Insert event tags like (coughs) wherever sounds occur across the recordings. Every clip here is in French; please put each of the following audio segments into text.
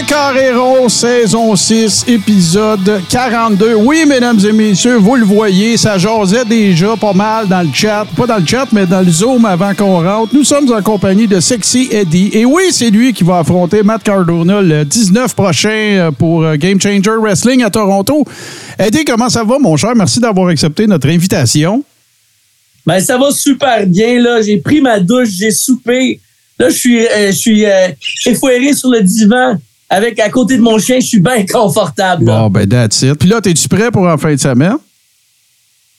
Le Carréron, saison 6, épisode 42. Oui, mesdames et messieurs, vous le voyez, ça jasait déjà pas mal dans le chat. Pas dans le chat, mais dans le Zoom avant qu'on rentre. Nous sommes en compagnie de Sexy Eddie. Et oui, c'est lui qui va affronter Matt Cardona le 19 prochain pour euh, Game Changer Wrestling à Toronto. Eddie, comment ça va, mon cher? Merci d'avoir accepté notre invitation. Ben, ça va super bien, là. J'ai pris ma douche, j'ai soupé. Là, je suis, euh, je suis euh, sur le divan avec à côté de mon chien. Je suis bien confortable. là. Bon, ben, that's it. Puis là, es-tu prêt pour en fin de semaine?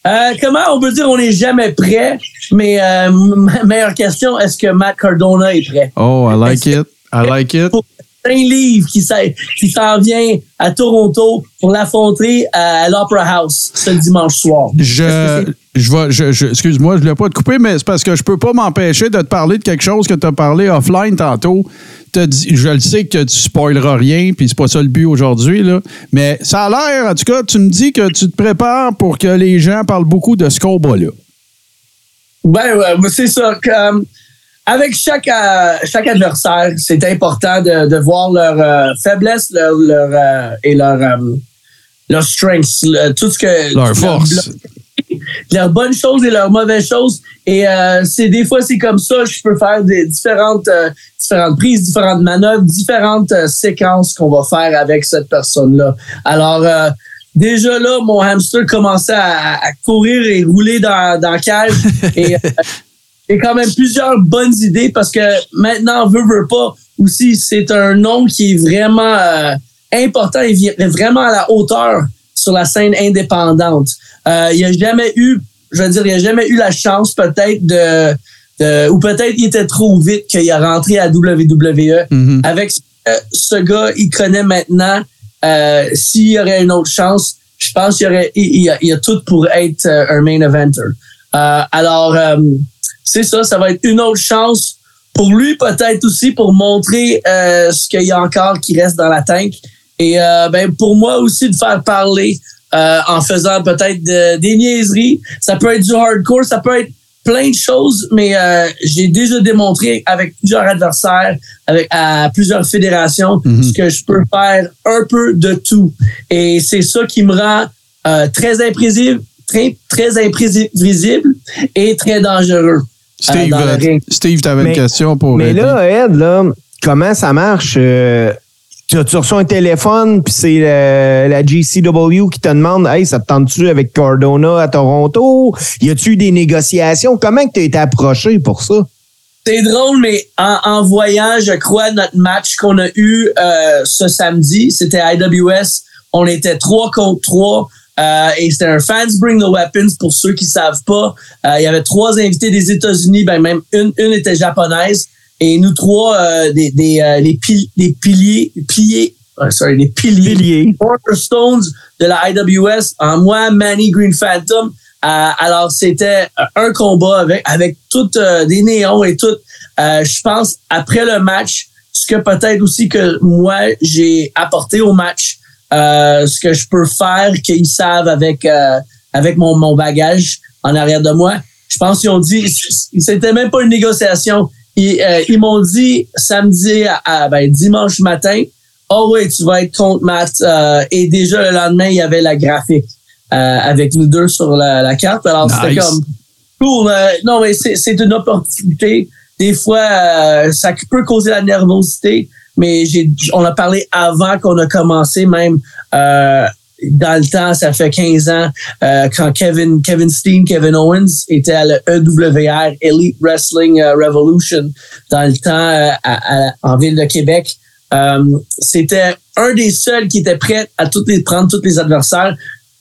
Euh, comment on peut dire on n'est jamais prêt? Mais euh, m- meilleure question, est-ce que Matt Cardona est prêt? Oh, I like it. I like it. Pour un livre qui s'en vient à Toronto pour l'affronter à l'Opera House ce dimanche soir. Je, je vais, je, je- excuse-moi, je ne voulais pas te couper, mais c'est parce que je peux pas m'empêcher de te parler de quelque chose que tu as parlé offline tantôt. T'as dit- je le sais que tu spoileras rien, puis c'est pas ça le but aujourd'hui, là. Mais ça a l'air, en tout cas, tu me dis que tu te prépares pour que les gens parlent beaucoup de ce combat-là. Ben, ouais, c'est ça. Avec chaque, euh, chaque adversaire, c'est important de, de voir leurs euh, faiblesses leur, leur, euh, et leurs euh, leurs strengths, le- tout ce que Leur leur force. Leurs bonnes choses et leurs mauvaises choses. Et euh, c'est des fois c'est comme ça. Je peux faire des différentes euh, différentes prises, différentes manœuvres, différentes euh, séquences qu'on va faire avec cette personne là. Alors déjà là, mon hamster commençait à, à courir et rouler dans dans la cage (laughs) et j'ai quand même plusieurs bonnes idées parce que maintenant, veut, veut pas, aussi, c'est un nom qui est vraiment important et vraiment à la hauteur sur la scène indépendante. Euh, il n'y a jamais eu, je veux dire, il n'y a jamais eu la chance peut-être de, de- ou peut-être il était trop vite qu'il est rentré à WWE. Mhm. Avec euh, ce gars, il connaît maintenant, euh, s'il y aurait une autre chance, je pense qu'il y aurait, il, il y a, il a tout pour être euh, un main eventer. Alors, c'est ça, ça va être une autre chance pour lui peut-être aussi pour montrer euh, ce qu'il y a encore qui reste dans la tank. Et euh, ben pour moi aussi de faire parler euh, en faisant peut-être de- des niaiseries. Ça peut être du hardcore, ça peut être plein de choses, mais euh, j'ai déjà démontré avec plusieurs adversaires, avec à plusieurs fédérations, ce que je peux faire un peu de tout. Et c'est ça qui me rend euh, très imprévisible, très, très imprévisible et très dangereux. Steve, euh. Steve, tu avais une question pour Mais là, Ed, là, comment ça marche? Tu, reçois un téléphone, puis c'est euh, la GCW qui te demande Hey, ça te tente-tu avec Cardona à Toronto? Y a-tu des négociations? Comment tu as été approché pour ça? C'est drôle, mais en, en voyant, je crois, notre match qu'on a eu euh, ce samedi, c'était IWS. On était trois contre trois. euh, et c'était un Fans Bring the Weapons pour ceux qui savent pas. Euh, il y avait trois invités des États-Unis, ben même une, une était japonaise. Et nous trois, euh, des, des, euh, les, pil- les piliers, piliers, euh, sorry, les piliers, Pilier. Cornerstones de la IWS en moi, Manny Green Phantom. Euh, alors, c'était euh, un combat avec, avec toutes euh, des néons et tout. Euh, je pense, après le match, ce que peut-être aussi que moi, j'ai apporté au match, euh, ce que je peux faire qu'ils savent avec, euh, avec mon, mon bagage en arrière de moi. Je pense qu'ils ont dit, c'était même pas une négociation. Ils, euh, ils m'ont dit samedi à, à- ben, dimanche matin, oh oui, tu vas être contre Matt. Euh, et déjà le lendemain, il y avait la graphique euh, avec nous deux sur la, la carte. Alors c'était comme cool. euh, non, mais c'est une opportunité. Des fois, euh, ça peut causer la nervosité, mais j'ai on a parlé avant qu'on a commencé même. Dans le temps, ça fait 15 ans, euh, quand Kevin, Kevin Steen, Kevin Owens était à l'EWR, Elite Wrestling euh, Revolution, dans le temps euh, en ville de Québec. C'était un des seuls qui était prêt à toutes prendre tous les adversaires.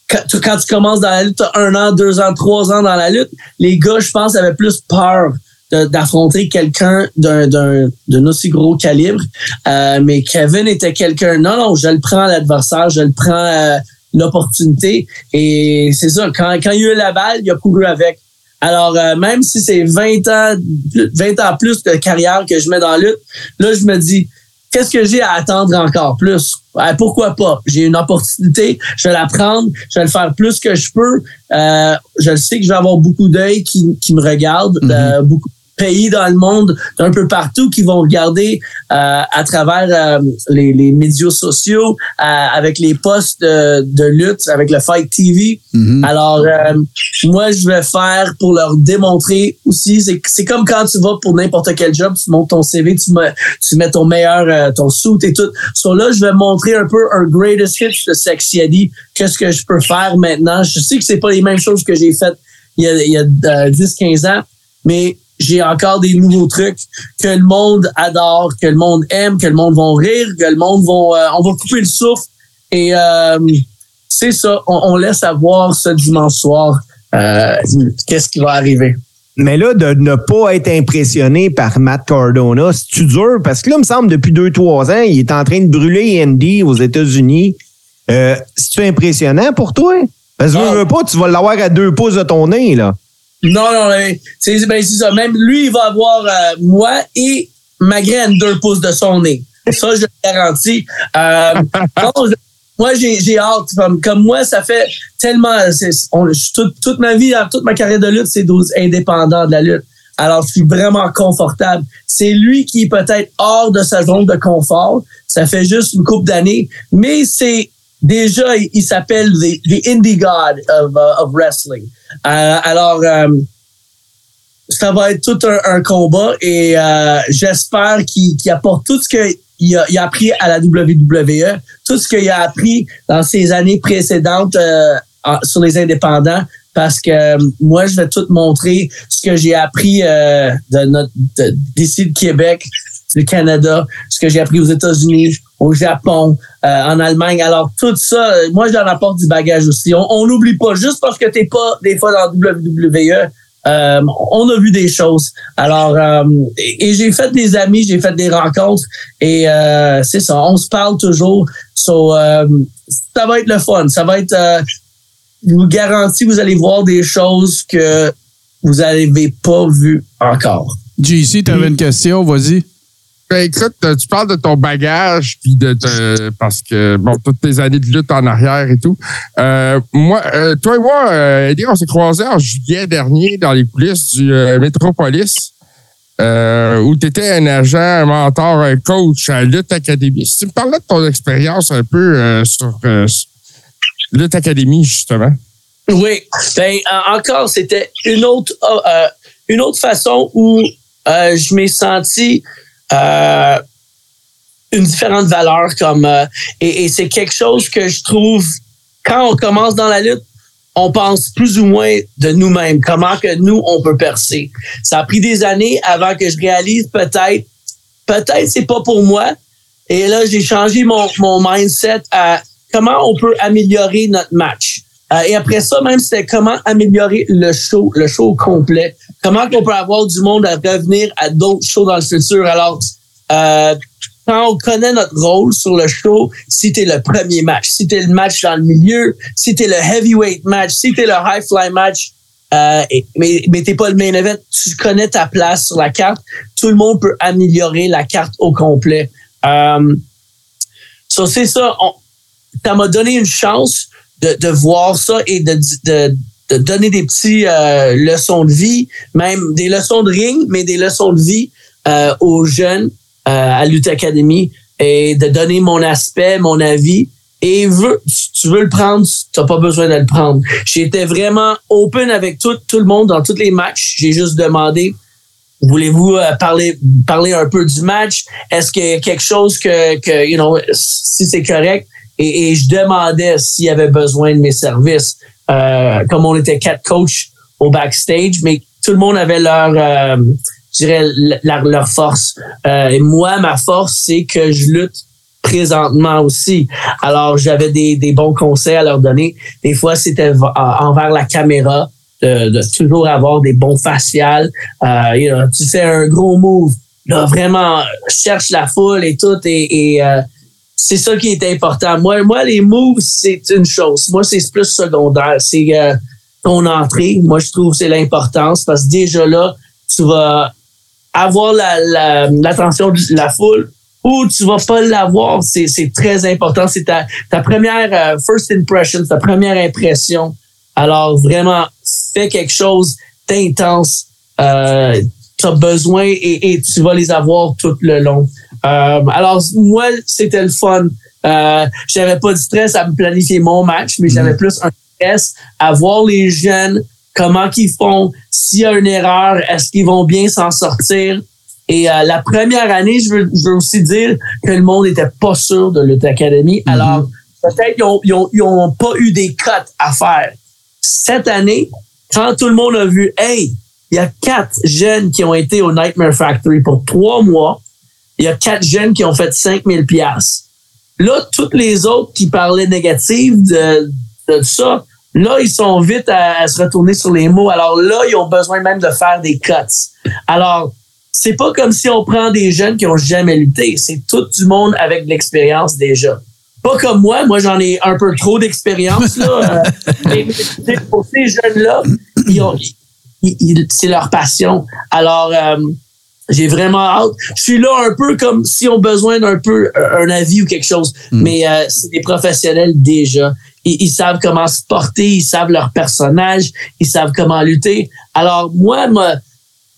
Quand tu, commences dans la lutte, un an, deux ans, trois ans dans la lutte, les gars, je pense, avaient plus peur d'affronter quelqu'un d'un d'un d'un aussi gros calibre. Euh, mais Kevin était quelqu'un, non, non, je le prends l'adversaire, je le prends euh, l'opportunité. Et c'est ça, quand, quand il a eu la balle, il a couru avec. Alors, euh, même si c'est 20 ans, 20 ans plus de carrière que je mets dans la lutte, là, je me dis, qu'est-ce que j'ai à attendre encore plus? Euh, pourquoi pas? J'ai une opportunité, je vais la prendre, je vais le faire plus que je peux. Euh, je sais que je vais avoir beaucoup d'œil qui, qui me regardent, Mhm. euh, beaucoup pays dans le monde, d'un peu partout, qui vont regarder euh, à travers euh, les, les médias sociaux, euh, avec les posts de, lutte, avec le Fight TV. Mhm. Alors, moi, je vais faire pour leur démontrer aussi. C'est, comme quand tu vas pour n'importe quel job, tu montes ton CV, tu mets, tu mets ton meilleur, ton suit et tout. So là, je vais montrer un peu un greatest hits de Sexy Eddie. Qu'est-ce que je peux faire maintenant? Je sais que c'est pas les mêmes choses que j'ai faites il y a, il y a euh, 10, 15 ans, mais j'ai encore des nouveaux trucs que le monde adore, que le monde aime, que le monde va rire, que le monde va, euh, on va couper le souffle. Et euh, c'est ça, on, on laisse savoir ce dimanche soir euh, qu'est-ce qui va arriver. Mais là, de ne pas être impressionné par Matt Cardona, c'est-tu dur? Parce que là, il me semble, depuis deux, trois ans, il est en train de brûler Andy aux États-Unis. Euh, C'est-tu impressionnant pour toi? Parce que veux, veux pas, tu vas l'avoir à deux pouces de ton nez, là. Non, non, c'est ben, c'est ça. Même lui, il va avoir euh, moi et ma graine deux pouces de son nez. Ça, je le garantis. Euh, (laughs) non, moi, j'ai j'ai hâte. Comme, comme moi, ça fait tellement. on- je- toute, toute ma vie, toute ma carrière de lutte, c'est 12 indépendants de la lutte. Alors, je suis vraiment confortable. C'est lui qui est peut-être hors de sa zone de confort. Ça fait juste une couple d'années. Mais c'est déjà, il, s'appelle the, the Indie God of, uh, of Wrestling. Euh, alors, euh, ça va être tout un, combat et euh, j'espère qu'il apporte tout ce qu'il a, appris à la WWE, tout ce qu'il a appris dans ses années précédentes en- sur les indépendants, parce que moi, je vais tout montrer ce que j'ai appris euh, de d'ici de Québec, du Canada, ce que j'ai appris aux États-Unis, au Japon, euh, en Allemagne. Alors, tout ça, euh, moi, j'en apporte du bagage aussi. On n'oublie pas, juste parce que t'es pas des fois dans WWE, euh, on a vu des choses. Alors, euh, et, et j'ai fait des amis, j'ai fait des rencontres et euh, c'est ça, on se parle toujours. So, euh, ça va être le fun. Ça va être, euh, je vous garantis, vous allez voir des choses que vous n'avez pas vues encore. JC, tu avais une question, vas-y. Ben, écoute, euh, tu parles de ton bagage, puis de, parce que, bon, toutes tes années de lutte en arrière et tout. Euh, moi, euh, toi et moi, euh, on s'est croisés en juillet dernier dans les coulisses du euh, Metropolis, euh, où tu étais un agent, un mentor, un coach à Lutte Academy. Si tu me parlais de ton expérience un peu sur Lutte Academy, justement. Oui. Ben, encore, c'était une autre, une autre façon où je m'ai senti euh, une différente valeur comme euh, et, et c'est quelque chose que je trouve quand on commence dans la lutte, on pense plus ou moins de nous-mêmes, comment que nous on peut percer. Ça a pris des années avant que je réalise peut-être, peut-être c'est pas pour moi. Et là, j'ai changé mon, mon mindset à comment on peut améliorer notre match. Euh, et après ça, même, c'était comment améliorer le show, le show complet. Comment qu'on peut avoir du monde à revenir à d'autres shows dans le futur? Alors, euh, quand on connaît notre rôle sur le show, si t'es le premier match, si t'es le match dans le milieu, si t'es le heavyweight match, si t'es le high fly match, euh, mais, t'es pas le main event, tu connais ta place sur la carte. Tout le monde peut améliorer la carte au complet. Euh, so c'est ça. On, ça m'a donné une chance de, de voir ça et de, de, de donner des petits euh, leçons de vie, même des leçons de ring, mais des leçons de vie euh, aux jeunes euh, à Lutte Academy et de donner mon aspect, mon avis. Et veux, tu veux le prendre, tu n'as pas besoin de le prendre. J'étais vraiment open avec tout, tout le monde dans tous les matchs. J'ai juste demandé, voulez-vous euh, parler, parler un peu du match? Est-ce qu'il y a quelque chose que, que you know, si c'est correct? Et, et je demandais s'il y avait besoin de mes services. Euh, comme on était quatre coachs au backstage, mais tout le monde avait leur, euh, je dirais, leur force. Euh, et moi, ma force, c'est que je lutte présentement aussi. Alors, j'avais des, des bons conseils à leur donner. Des fois, c'était envers la caméra, de, de toujours avoir des bons faciales. Euh, tu fais un gros move, là, vraiment, cherche la foule et tout. Et, et euh, c'est ça qui est important. Moi, moi, les moves, c'est une chose. Moi, c'est plus secondaire. C'est euh, ton entrée. Moi, je trouve que c'est l'importance parce que déjà là, tu vas avoir l'attention la, de la foule ou tu vas pas l'avoir. C'est, c'est très important. C'est ta, ta première euh, first impression, ta première impression. Alors, vraiment, fais quelque chose d'intense. Euh, tu as besoin et, et, tu vas les avoir tout le long. Euh, alors, moi, c'était le fun. Euh, j'avais pas de stress à me planifier mon match, mais j'avais mm. plus un stress à voir les jeunes, comment qu'ils font, s'il y a une erreur, est-ce qu'ils vont bien s'en sortir. Et euh, la première année, je veux, je veux, aussi dire que le monde n'était pas sûr de Lutte Academy. Mm-hmm. Alors, peut-être qu'ils n'ont ils ont, pas eu des cotes à faire. Cette année, quand tout le monde a vu, hey, il y a quatre jeunes qui ont été au Nightmare Factory pour trois mois. Il y a quatre jeunes qui ont fait 5000 pièces. Là, toutes les autres qui parlaient négatif de, de ça, là, ils sont vite à, se retourner sur les mots. Alors là, ils ont besoin même de faire des cuts. Alors, c'est pas comme si on prend des jeunes qui ont jamais lutté. C'est tout du monde avec de l'expérience déjà. Pas comme moi. Moi, j'en ai un peu trop d'expérience, là. (laughs) mais pour ces jeunes-là, ils c'est leur passion. Alors, euh, j'ai vraiment hâte. Je suis là un peu comme si on besoin d'un peu un avis ou quelque chose. Hmm. Mais euh, c'est des professionnels déjà. Ils, ils, savent comment se porter, ils savent leur personnage, ils savent comment lutter. Alors moi, moi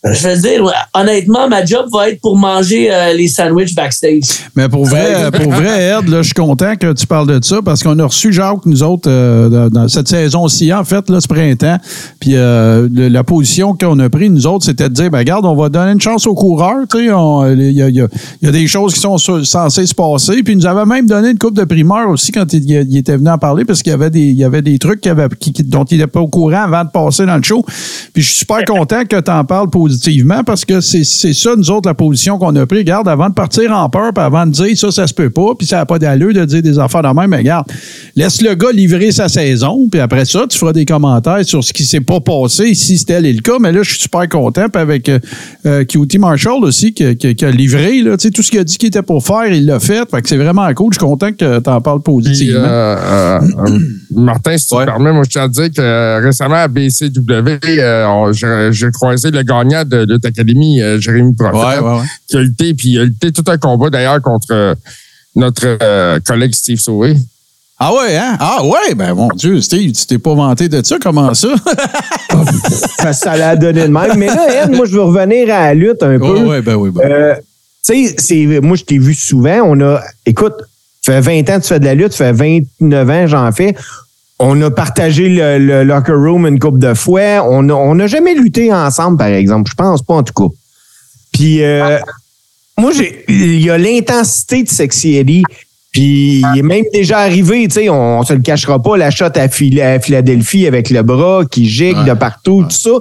je veux dire, honnêtement, ma job va être pour manger euh, les sandwichs backstage. Mais pour vrai, pour vrai, Ed, là, je suis content que tu parles de ça parce qu'on a reçu Jacques, nous autres, euh, dans cette saison-ci, en fait, là, ce printemps. Puis euh, la position qu'on a prise, nous autres, c'était de dire, ben, regarde, on va donner une chance aux coureurs. Il y a, y, a, des choses qui sont censées se passer. Puis il nous avait même donné une coupe de primeur aussi quand il, était venu en parler parce qu'il y avait des, il y avait des trucs dont il n'était pas au courant avant de passer dans le show. Puis je suis super (laughs) content que tu en parles positivement positivement parce que c'est ça, nous autres, la position qu'on a pris. Regarde, avant de partir en peur, puis avant de dire ça, ça se peut pas, puis ça n'a pas d'allure de dire des affaires de même, mais regarde, laisse le gars livrer sa saison, puis après ça, tu feras des commentaires sur ce qui s'est pas passé, si c'était le cas. Mais là, je suis super content, puis avec euh, euh QT Marshall aussi, qui, qui, a livré, là, tout ce qu'il a dit qu'il était pour faire, il l'a fait. Fait que c'est vraiment cool. Je suis content que tu en parles positivement. Euh, euh, (coughs) Martin, si tu me permets, moi, je tiens à dire que récemment, à BCW, j'ai croisé le gagnant de Lutte Academy, euh, Jérémy Prophète, qui a lutté, puis il a lutté tout un combat d'ailleurs contre euh, notre euh, collègue Steve Sauvé. Ah ouais, hein? Ah ouais, ben mon Dieu, Steve, tu t'es pas vanté de ça, comment ça? (laughs) ça l'a donné de même. Mais là, Ed, moi, je veux revenir à la lutte un peu. ouais, ben oui, ben. tu sais, moi, je t'ai vu souvent. On a, écoute, tu fais 20 ans que tu fais de la lutte, tu fais 29 ans, j'en fais on a partagé le, locker room une couple de fois. On n'a jamais lutté ensemble, par exemple. Je pense pas, en tout cas. Puis, euh, moi, il y a l'intensité de Sexy Eddie puis il est même déjà arrivé, tu sais, on, se le cachera pas, la shot à, Philadelphie avec le bras qui gigue de partout, tout ça.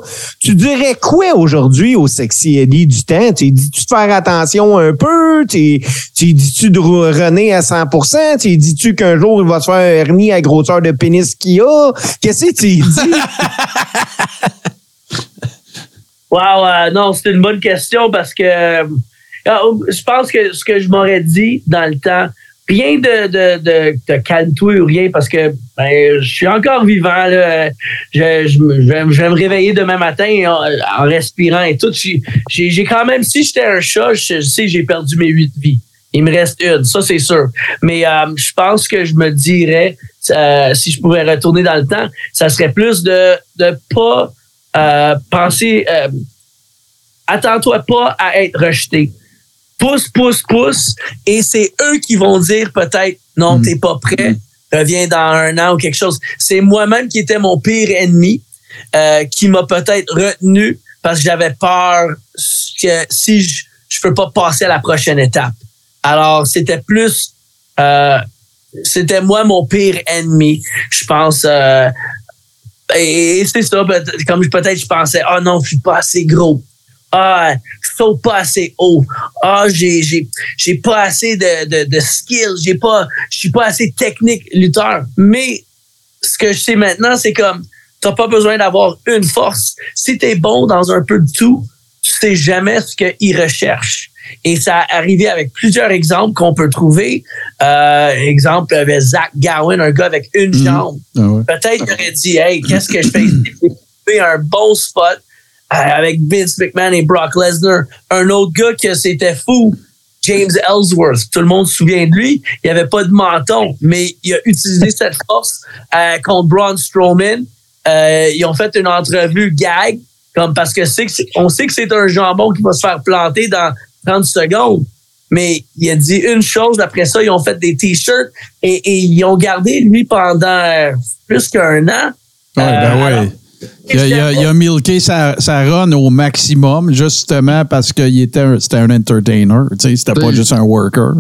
Tu dirais quoi aujourd'hui au sexy Eddie du temps? Tu dis-tu de faire attention un peu? Tu, dis-tu de René à 100% Tu dis-tu qu'un jour il va se faire un hernie à grosseur de pénis qu'il a? Qu'est-ce que tu dis? (laughs) wow, euh, non, c'est une bonne question parce que euh, je pense que ce que je m'aurais dit dans le temps, rien de, de, de, de calme-toi ou rien parce que ben, je suis encore vivant. Là. Je, je, vais, me réveiller demain matin en, respirant et tout. J'ai quand même, si j'étais un chat, je, sais j'ai perdu mes huit vies. Il me reste une, ça c'est sûr. Mais euh, je pense que je me dirais, euh, si je pouvais retourner dans le temps, ça serait plus de ne pas euh, penser... Attends-toi pas à être rejeté pousse, pousse, pousse. Et c'est eux qui vont dire peut-être, non, mm. t'es pas prêt, reviens dans un an ou quelque chose. C'est moi-même qui étais mon pire ennemi, euh, qui m'a peut-être retenu parce que j'avais peur que si je, je peux pas passer à la prochaine étape. Alors, c'était plus, euh, c'était moi mon pire ennemi, je pense. Euh, et, c'est ça, comme peut-être je pensais, oh non, je suis pas assez gros. Ah, je saute pas assez haut. Ah, j'ai, j'ai, j'ai pas assez de, de, de skills. J'ai pas, je suis pas assez technique lutteur. Mais ce que je sais maintenant, c'est comme, t'as pas besoin d'avoir une force. Si t'es bon dans un peu de tout, tu sais jamais ce qu'ils recherchent. Et ça a arrivé avec plusieurs exemples qu'on peut trouver. Euh, exemple, avec Zach Gowen, un gars avec une Mhm. jambe. Ah ouais. Peut-être qu'il aurait dit, hey, qu'est-ce que je fais ici? J'ai trouvé un bon spot avec Vince McMahon et Brock Lesnar. Un autre gars que c'était fou, James Ellsworth. Tout le monde se souvient de lui. Il avait pas de menton, mais il a utilisé cette force euh, contre Braun Strowman. Euh, ils ont fait une entrevue gag, comme parce que on sait que c'est un jambon qui va se faire planter dans 30 secondes. Mais il a dit une chose, après ça, ils ont fait des t-shirts et, et ils ont gardé lui pendant euh, plus qu'un an. Ouais, ben Euh, ouais. Il a, il a- il a milqué sa, sa run au maximum, justement parce qu'il était un, c'était un entertainer. Tu sais, c'était pas juste un worker.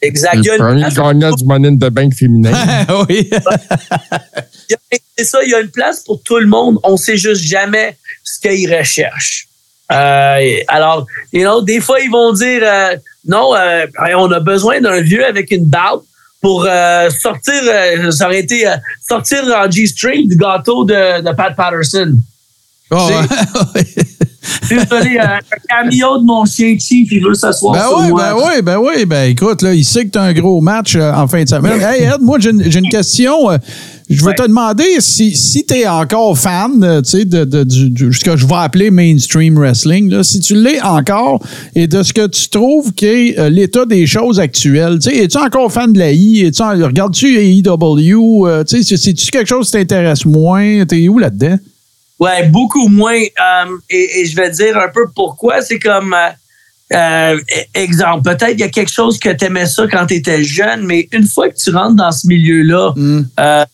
Exact. Il y a une premier place- gagnant du Money in the Bank féminin. (laughs) oui. (laughs) y C'est ça, il y a une place pour tout le monde. On sait juste jamais ce qu'ils recherchent. Euh, alors, you know, des fois, ils vont dire euh, non, euh, on a besoin d'un vieux avec une barbe pour euh, sortir, euh, ça aurait été euh, sortir en G-string du gâteau de, de Pat Patterson. Oh, ouais. (laughs) Désolé, euh, un cameo de mon chien Chief, il veut s'asseoir Ben sur oui, moi. ben oui, ben oui. Ben écoute, là, il sait que tu as un gros match euh, en fin de semaine. Hey, Ed, moi, j'ai une, question. euh, Je Ouais. te demander si, si tu es encore fan, euh, de, de, du, du- ce que je vais appeler mainstream wrestling, là, si tu l'es encore et de ce que tu trouves qu'est euh, l'état des choses actuelles. Es-tu encore fan de la I? Regardes-tu AEW? Euh, c'est-tu quelque chose qui t'intéresse moins? T'es où là-dedans? Ouais, beaucoup moins. Euh, et, et je vais dire un peu pourquoi. C'est comme, euh, euh, exemple, peut-être il y a quelque chose que tu aimais ça quand tu étais jeune, mais une fois que tu rentres dans ce milieu-là, euh,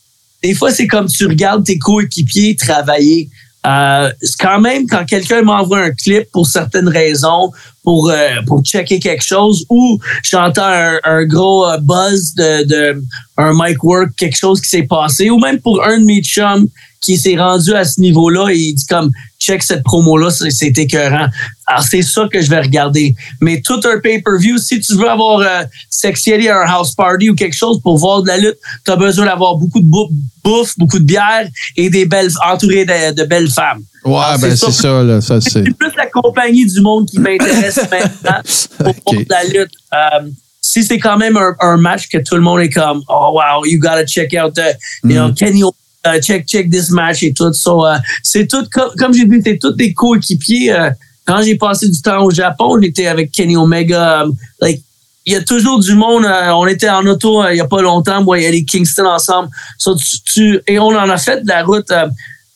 des fois, c'est comme tu regardes tes coéquipiers travailler. Euh, quand même quand quelqu'un m'envoie un clip pour certaines raisons, pour euh, pour checker quelque chose, ou j'entends un, un gros buzz de, de un mic work, quelque chose qui s'est passé, ou même pour un de mes chums qui s'est rendu à ce niveau-là et il dit comme check cette promo-là, c'est écœurant. Alors c'est ça que je vais regarder. Mais tout un pay-per-view, si tu veux avoir euh, Sexy Eddie à un house party ou quelque chose pour voir de la lutte, tu as besoin d'avoir beaucoup de bou- bouffe, beaucoup de bière et des belles entouré de, de belles femmes. Ouais, ben c'est ça. là. Ça, c'est. Plus la compagnie du monde qui m'intéresse (laughs) maintenant pour Ok. voir de la lutte. Euh, si c'est quand même un, un match que tout le monde est comme oh wow you gotta check out the, you know Kenny uh, check check this match et tout. So euh, c'est tout comme, comme j'ai dit c'est tous des coéquipiers. Euh, quand j'ai passé du temps au Japon j'étais avec Kenny Omega um, like il y a toujours du monde euh, on était en auto euh, il y a pas longtemps moi et les Kingston ensemble. So, tu, tu- et on en a fait de la route euh,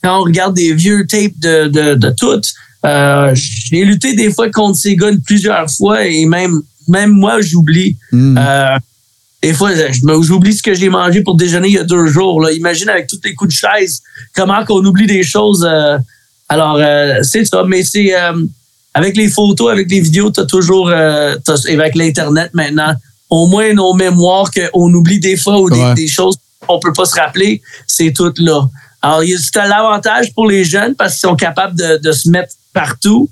quand on regarde des vieux tapes de de, de tout. Euh, j'ai lutté des fois contre ces gars plusieurs fois et même même moi j'oublie. Hmm. Des fois, j'oublie ce que j'ai mangé pour déjeuner il y a deux jours. Là. Imagine avec tous les coups de chaise, comment qu'on oublie des choses. euh, alors, euh, c'est ça. Mais c'est euh, avec les photos, avec les vidéos, tu as toujours, et avec l'Internet maintenant, au moins nos mémoires qu'on oublie des fois ou des, Ouais. des choses qu'on peut pas se rappeler, c'est tout là. Alors, c'est un avantage pour les jeunes parce qu'ils sont capables de, de se mettre partout.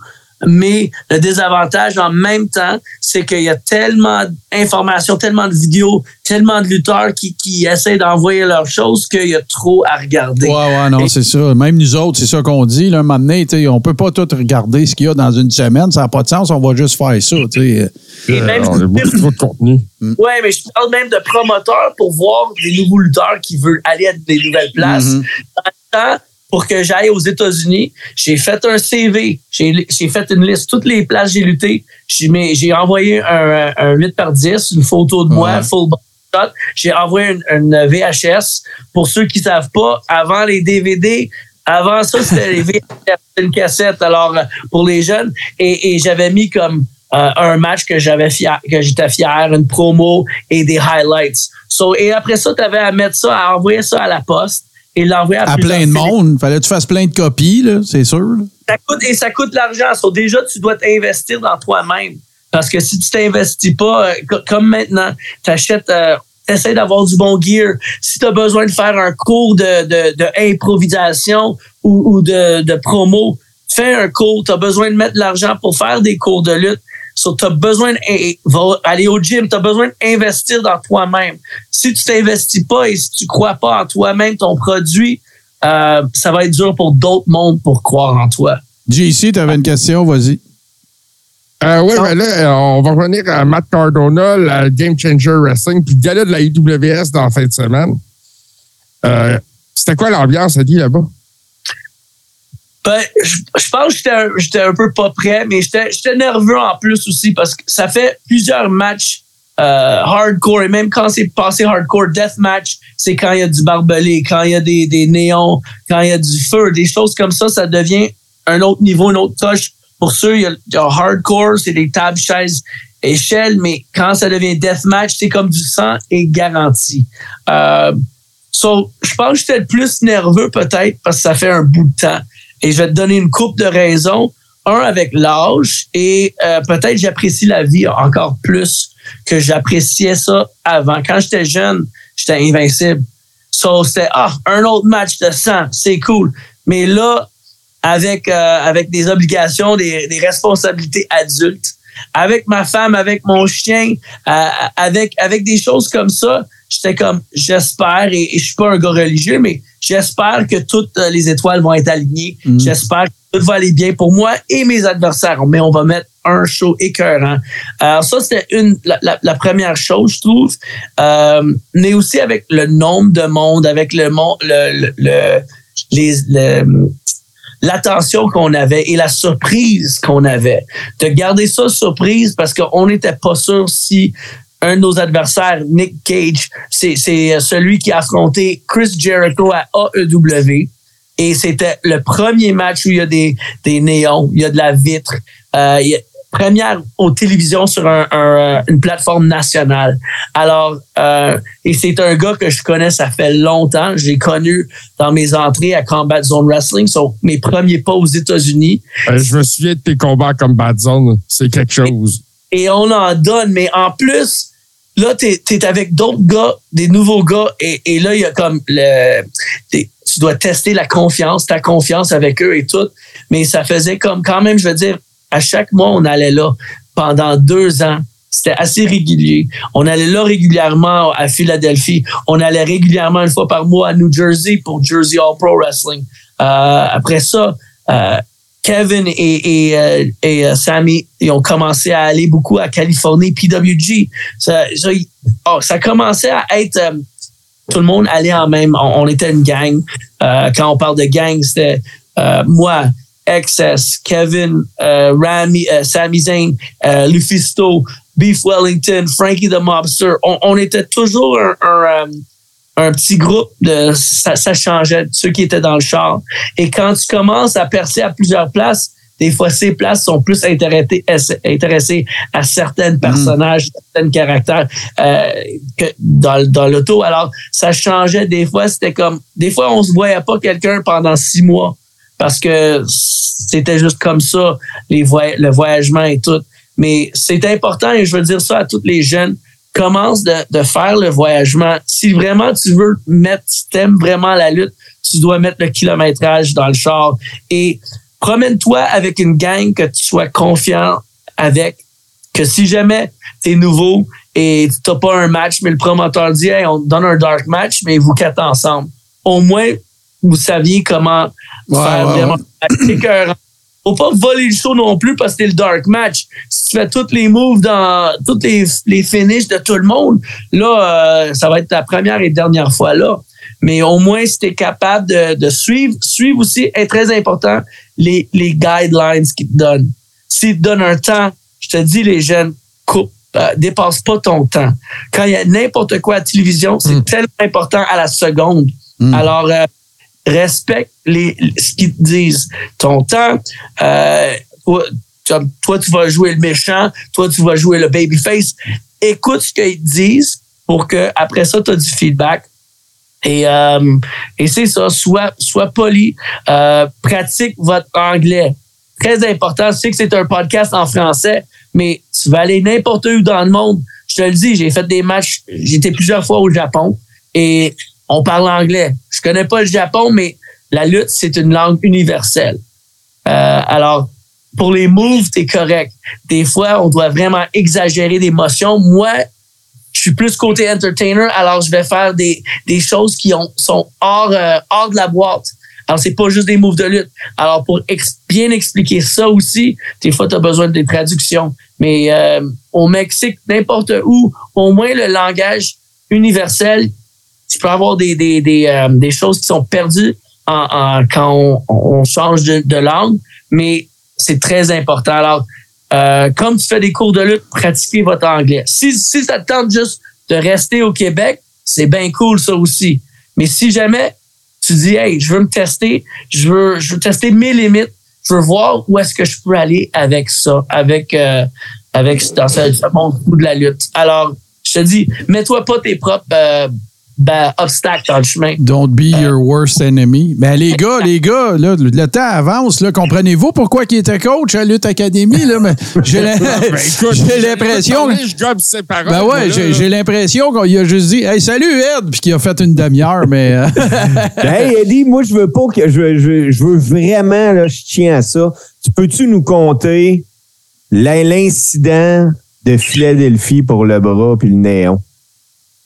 Mais le désavantage en même temps, c'est qu'il y a tellement d'informations, tellement de vidéos, tellement de lutteurs qui, qui essaient d'envoyer leurs choses qu'il y a trop à regarder. Ouais, ouais, non, Et- c'est ça. Même nous autres, c'est ça qu'on dit. Là, un moment donné, on peut pas tout regarder ce qu'il y a dans une semaine. Ça n'a pas de sens. On va juste faire ça. tu sais. Et même beaucoup trop de contenu. Ouais, mais je parle même de promoteurs pour voir les nouveaux lutteurs qui veulent aller à des nouvelles places. Dans le temps, pour que j'aille aux États-Unis, j'ai fait un CV, j'ai fait une liste, toutes les places j'ai lutté. J'ai envoyé un, un 8 par 10, une photo de moi, Ouais. full shot. J'ai envoyé une, une VHS. Pour ceux qui savent pas, avant les DVD, avant ça, c'était les VHS, (laughs) une cassette. Alors, euh, pour les jeunes, et, et j'avais mis comme euh, un match que j'avais fier, que j'étais fier, une promo et des highlights. So, et après ça, tu avais à mettre ça, à envoyer ça à la poste et l'envoyer à, À plein de monde. Fallait que tu fasses plein de copies, c'est sûr. là. Ça coûte, et ça coûte l'argent. So, déjà, tu dois t'investir dans toi-même. Parce que si tu t'investis pas, euh, co- comme maintenant, tu achètes, essaies d'avoir du bon gear. Si tu as besoin de faire un cours de, de, de improvisation ou, ou de, de promo, fais un cours. Tu as besoin de mettre de l'argent pour faire des cours de lutte. So, tu as besoin d'aller au gym, tu as besoin d'investir dans toi-même. Si tu t'investis pas et si tu crois pas en toi-même, ton produit, euh, ça va être dur pour d'autres mondes pour croire en toi. JC, tu avais une question, vas-y. Euh, oui, mais là, euh, on va revenir à Matt Cardona, la Game Changer Wrestling, puis le gala de la IWS dans la fin de semaine. Euh, C'était quoi l'ambiance, dit là-bas? Ben, je, je pense que j'étais un, un peu pas prêt, mais j'étais, nerveux en plus aussi parce que ça fait plusieurs matchs euh, hardcore et même quand c'est passé hardcore deathmatch, c'est quand il y a du barbelé, quand il y a des, des néons, quand il y a du feu, des choses comme ça, ça devient un autre niveau, une autre touche. Pour ceux, il y a, il y a hardcore, c'est des tables, chaises, échelles, mais quand ça devient deathmatch, c'est comme du sang et garanti. Euh, so, je pense que j'étais plus nerveux peut-être parce que ça fait un bout de temps. Et je vais te donner une coupe de raisons. Un, avec l'âge et euh, peut-être j'apprécie la vie encore plus que j'appréciais ça avant. Quand j'étais jeune, j'étais invincible. So, c'était, ah, un autre match de sang, c'est cool. Mais là, avec, euh, avec des obligations, des, des responsabilités adultes, avec ma femme, avec mon chien, euh, avec, avec des choses comme ça, j'étais comme, j'espère, et, et je suis pas un gars religieux, mais j'espère que toutes euh, les étoiles vont être alignées. J'espère que tout va aller bien pour moi et mes adversaires. Mais on va mettre un show écœurant. Alors ça, c'était une la, la- la première chose, je trouve. Euh, mais aussi avec le nombre de monde, avec le monde, le, le, le- les, le- l'attention qu'on avait et la surprise qu'on avait. De garder ça surprise parce qu'on n'était pas sûr si un de nos adversaires, Nick Cage, c'est c'est celui qui a affronté Chris Jericho à AEW. Et c'était le premier match où il y a des, des néons, il y a de la vitre. Euh, il y a- première aux télévisions sur un, un- une plateforme nationale. Alors, euh, et c'est un gars que je connais, ça fait longtemps. J'ai connu dans mes entrées à Combat Zone Wrestling, sont mes premiers pas aux États-Unis. Euh, je me souviens de tes combats comme Bad Zone. C'est quelque chose. et on en donne, mais en plus, là, t'es es avec d'autres gars, des nouveaux gars, et, et là, il y a comme le. Tu dois tester la confiance, ta confiance avec eux et tout. Mais ça faisait comme quand même, je veux dire, à chaque mois, on allait là pendant deux ans. C'était assez régulier. On allait là régulièrement à Philadelphie. On allait régulièrement une fois par mois à New Jersey pour Jersey All Pro Wrestling. Euh, après ça, euh, Kevin et, et, euh, euh, Sammy, ont commencé à aller beaucoup à Californie, PWG. Ça, ça, oh, ça commençait à être euh, tout le monde allait en même. On, on était une gang. Quand on parle de gang, c'était moi, Excess, Kevin, Rami, Sami Zayn, Lufisto, Beef Wellington, Frankie the Mobster. On, on était toujours un, un petit groupe de ça, ça changeait de ceux qui étaient dans le char. Et quand tu commences à percer à plusieurs places, des fois ces places sont plus intéressées, intéressées à certains personnages, certains caractères euh, que dans, dans l'auto. Alors, ça changeait des fois. C'était comme des fois on se voyait pas quelqu'un pendant six mois parce que c'était juste comme ça les voy- le voyagement et tout. Mais c'est important et je veux dire ça à tous les jeunes commence de, de faire le voyagement. Si vraiment tu veux mettre, si t'aimes vraiment la lutte, tu dois mettre le kilométrage dans le char et promène-toi avec une gang que tu sois confiant avec, que si jamais t'es nouveau et t'as pas un match, mais le promoteur dit, hey, on te donne un dark match, mais vous quatre ensemble. Au moins, vous saviez comment faire vraiment. (clears throat) Faut pas voler le show non plus parce que c'est le dark match. Si tu fais tous les moves dans toutes les, les finishes de tout le monde, là, euh, ça va être la première et dernière fois là. Mais au moins, si tu es capable de, de suivre, suivre aussi est très important les, les guidelines qu'ils te donnent. S'ils te donnent un temps, je te dis, les jeunes, coupe, euh, dépasse pas ton temps. Quand il y a n'importe quoi à la télévision, c'est tellement important à la seconde. Alors, euh, respecte les, ce qu'ils te disent. Ton temps, euh, toi, toi, tu vas jouer le méchant, toi, tu vas jouer le babyface. Écoute ce qu'ils te disent pour que après ça, tu as du feedback. Et, euh, et c'est ça, sois, sois poli, euh, pratique votre anglais. Très important, je sais que c'est un podcast en français, mais tu vas aller n'importe où dans le monde. Je te le dis, j'ai fait des matchs, j'étais plusieurs fois au Japon et on parle anglais. Je connais pas le Japon, mais la lutte, c'est une langue universelle. Euh, alors, pour les moves, t'es correct. Des fois, on doit vraiment exagérer d'émotions. Moi, je suis plus côté entertainer, alors je vais faire des, des choses qui ont, sont hors, euh, hors de la boîte. Alors, c'est pas juste des moves de lutte. Alors, pour bien expliquer ça aussi, des fois, tu as besoin des traductions. Mais euh, au Mexique, n'importe où, au moins le langage universel, tu peux avoir des, des, des, euh, des choses qui sont perdues en, en- quand on, on change de, de langue, mais c'est très important. Alors, euh, comme tu fais des cours de lutte, pratiquez votre anglais. Si, si ça te tente juste de rester au Québec, c'est bien cool ça aussi. Mais si jamais tu dis, hey, je veux me tester, je veux, je veux tester mes limites, je veux voir où est-ce que je peux aller avec ça, avec, euh, avec dans ce, monde de la lutte. Alors, je te dis, mets-toi pas tes propres euh, ben, obstacles dans le chemin. Don't be your worst enemy. Ben, les gars, les gars, là, le, le temps avance. Là, comprenez-vous pourquoi il était coach à Lutte Academy? Là, mais j'ai (laughs) l'im- Ben, j'ai l'impression. Ben ouais, j'ai l'impression qu'il a juste dit Hey, salut Ed, puis qu'il a fait une demi-heure, mais. euh, (laughs) hey, Eddie, moi, je veux pas que. Je veux, je veux- je veux vraiment, là, je tiens à ça. Tu peux-tu nous compter l'in- l'incident de Philadelphie pour le bras puis le néon?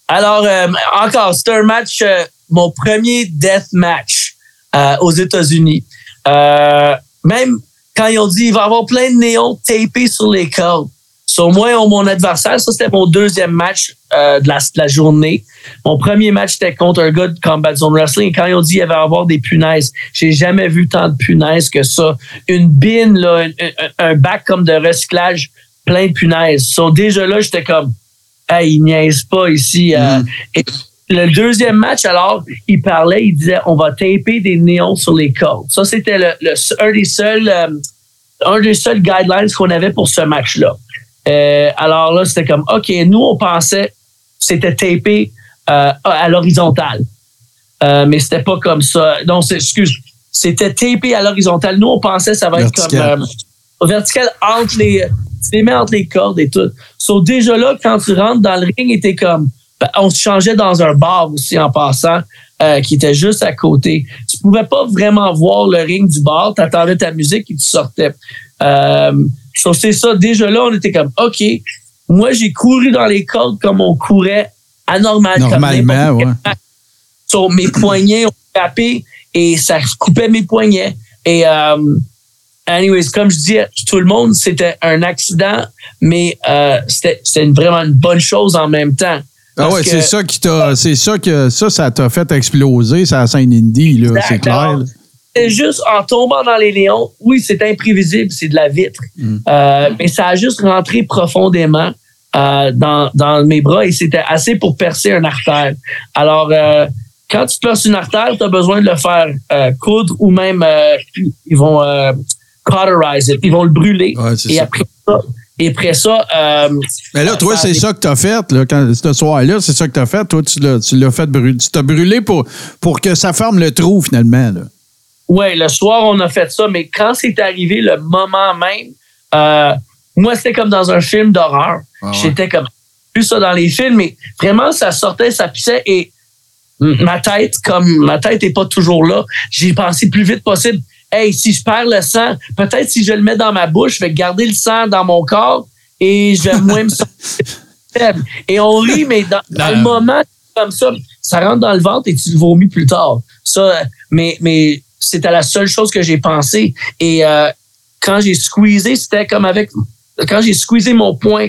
Alors, euh, encore, c'était un match, euh, mon premier death match euh, aux États-Unis. Même quand ils ont dit il va y avoir plein de néons tapés sur les cordes. Sur moi, on- mon adversaire, ça c'était mon deuxième match de, la, journée. Mon premier match était contre un gars de Combat Zone Wrestling. Quand ils ont dit il va y avoir des punaises, j'ai jamais vu tant de punaises que ça. Une bine, là, un, bac comme de recyclage plein de punaises. So, déjà là, j'étais comme hey, ils niaisent pas ici. euh. Et le deuxième match, alors, il parlait, il disait, on va taper des néons sur les cordes. Ça, c'était le, le- un des seuls, euh, un des seuls guidelines qu'on avait pour ce match-là. Euh, alors là, c'était comme, OK, nous, on pensait c'était tapé euh, à l'horizontale. Mais c'était pas comme ça. Non, excuse. C'était tapé à l'horizontale. Nous, on pensait que ça va être comme euh, vertical entre les. Tu les mets entre les cordes et tout. So, déjà là, quand tu rentres dans le ring, était comme. ben, on se changeait dans un bar aussi en passant, euh, qui était juste à côté. Tu pouvais pas vraiment voir le ring du bar. Tu attendais ta musique et tu sortais. Euh, so, c'est ça. Déjà là, on était comme OK. Moi, j'ai couru dans les cordes comme on courait anormal. comme Normalement, quel ouais. So, mes poignets ont frappé et ça coupait mes poignets. Et euh, anyways, comme je dis à tout le monde, c'était un accident, mais euh, c'était c'était une- vraiment une bonne chose en même temps. Ah ouais, c'est ça qui t'a. C'est ça que ça, ça t'a fait exploser, ça scène indie, là, c'est clair. C'est juste en tombant dans les léons, oui, c'est imprévisible, c'est de la vitre. Mm. Euh, mais ça a juste rentré profondément euh, dans, dans mes bras et c'était assez pour percer un artère. Alors, euh, quand tu perces une artère, tu as besoin de le faire euh, coudre ou même euh, ils vont euh, cauterize it, ils vont le brûler. Ouais, et, ça. après ça, et après ça, euh, Mais là, toi, c'est ça que t'as fait, là, quand, ce soir-là, c'est ça que t'as fait. Toi, tu l'as, tu fait brûler. Tu t'as brûlé pour, pour que ça ferme le trou, finalement, là. Ouais, le soir, on a fait ça, mais quand c'est arrivé le moment même, euh, moi, c'était comme dans un film d'horreur. Ah ouais. J'étais comme plus ça dans les films, mais vraiment, ça sortait, ça pissait et ma tête, comme ma tête est pas toujours là, j'ai pensé plus vite possible. Hey, si je perds le sang, peut-être si je le mets dans ma bouche, je vais garder le sang dans mon corps et je vais moins me sentir (laughs) faible. Et on rit, mais dans, dans le moment comme ça, ça rentre dans le ventre et tu le vomis plus tard. Ça, mais, mais c'était la seule chose que j'ai pensé. Et euh, quand j'ai squeezé, c'était comme avec quand j'ai squeezé mon poing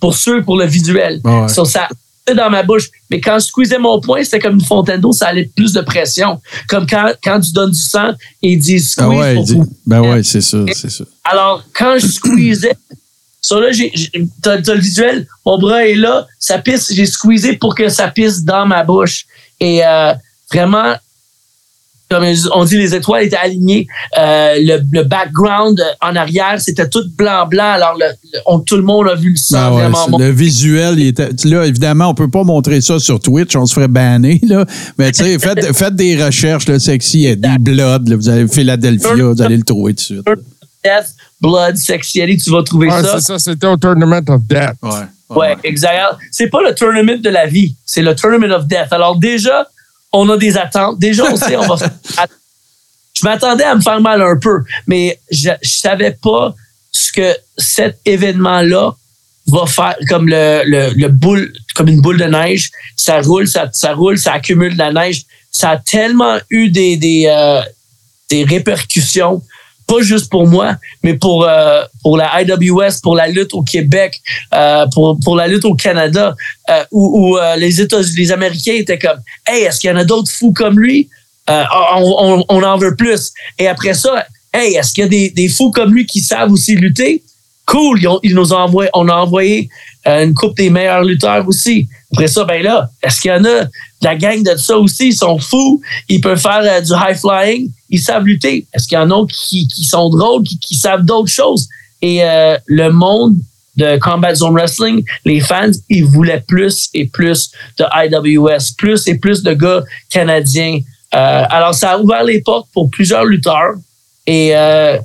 pour ceux pour le visuel. Ouais. So, ça dans ma bouche. Mais quand je squeezais mon poing, c'était comme une fontaine d'eau, ça allait plus de pression. Comme quand, quand tu donnes du sang et ils disent Ah squeeze ouais, pour dit- pour- ben ouais, c'est ça, c'est alors, quand je squeezais, ça là, t'as le visuel, mon bras est là, ça pisse, j'ai squeezé pour que ça pisse dans ma bouche. Et euh, vraiment, comme on dit, les étoiles étaient alignées. Euh, le, le background en arrière, c'était tout blanc-blanc. Alors, le, le- on- tout le monde a vu le sang ouais, vraiment bon. le visuel, il était, là, évidemment, on peut pas montrer ça sur Twitch, on se ferait banner, là. Mais tu sais, (laughs) faites, faites des recherches, là, sexy, Eddie, Blood, là, vous allez Philadelphia, vous allez le trouver tout de suite. Death, Blood, Sexy Eddie, tu vas trouver Ouais, ça. c'est ça, c'était au Tournament of Death. Ouais. Ouais, exact. C'est pas le tournament de la vie, c'est le tournament of death. Alors déjà, on a des attentes. Déjà, on sait, on va. (laughs) Je m'attendais à me faire mal un peu, mais je, je savais pas ce que cet événement-là va faire comme le, le, le boule, comme une boule de neige. Ça roule, ça, ça roule, ça accumule de la neige. Ça a tellement eu des, des, euh, des répercussions pas juste pour moi, mais pour euh, pour la IWS, pour la lutte au Québec, euh, pour pour la lutte au Canada, euh, où, les États, les Américains étaient comme, hey, est-ce qu'il y en a d'autres fous comme lui? On, en veut plus. Et après ça, hey, est-ce qu'il y a des, des fous comme lui qui savent aussi lutter? Cool, ils, ils nous ont envoyé, on a envoyé une coupe des meilleurs lutteurs aussi. Après ça, ben là, est-ce qu'il y en a la gang de ça aussi? Ils sont fous, ils peuvent faire du high flying, ils savent lutter. Est-ce qu'il y en a qui, qui sont drôles, qui, savent d'autres choses? Et euh, le monde de Combat Zone Wrestling, les fans, ils voulaient plus et plus de IWS, plus et plus de gars canadiens. Euh, alors, ça a ouvert les portes pour plusieurs lutteurs. Et euh,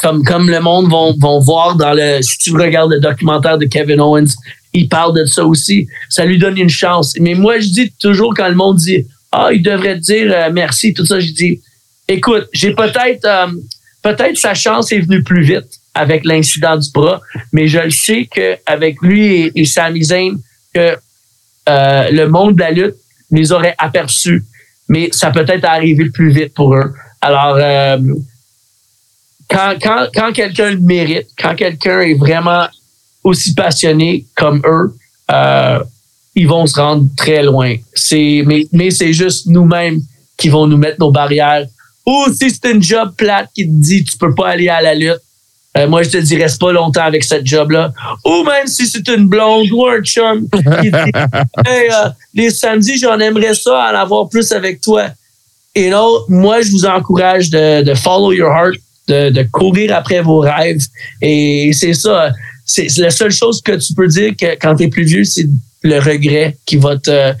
comme, le monde vont, voir dans le. Si tu regardes le documentaire de Kevin Owens, il parle de ça aussi. Ça lui donne une chance. Mais moi, je dis toujours quand le monde dit Ah, il devrait dire merci, tout ça, je dis écoute, j'ai peut-être euh, peut-être sa chance est venue plus vite avec l'incident du bras, mais je le sais qu'avec lui et, et Sami Zayn, que euh, le monde de la lutte les aurait aperçus, mais ça peut être arrivé plus vite pour eux. Alors, euh, quand, quand, quand quelqu'un le mérite, quand quelqu'un est vraiment aussi passionné comme eux, euh, ils vont se rendre très loin. C'est, mais, mais c'est juste nous-mêmes qui vont nous mettre nos barrières. Ou si c'est une job plate qui te dit tu peux pas aller à la lutte, euh, moi je te dis reste pas longtemps avec cette job-là. Ou même si c'est une blonde ou un chum qui dit (laughs) hey, euh, les samedis j'en aimerais ça en avoir plus avec toi. Et non, moi je vous encourage de, de follow your heart, de, de courir après vos rêves. Et c'est ça. C'est c'est la seule chose que tu peux dire que quand tu es plus vieux, c'est le regret qui va te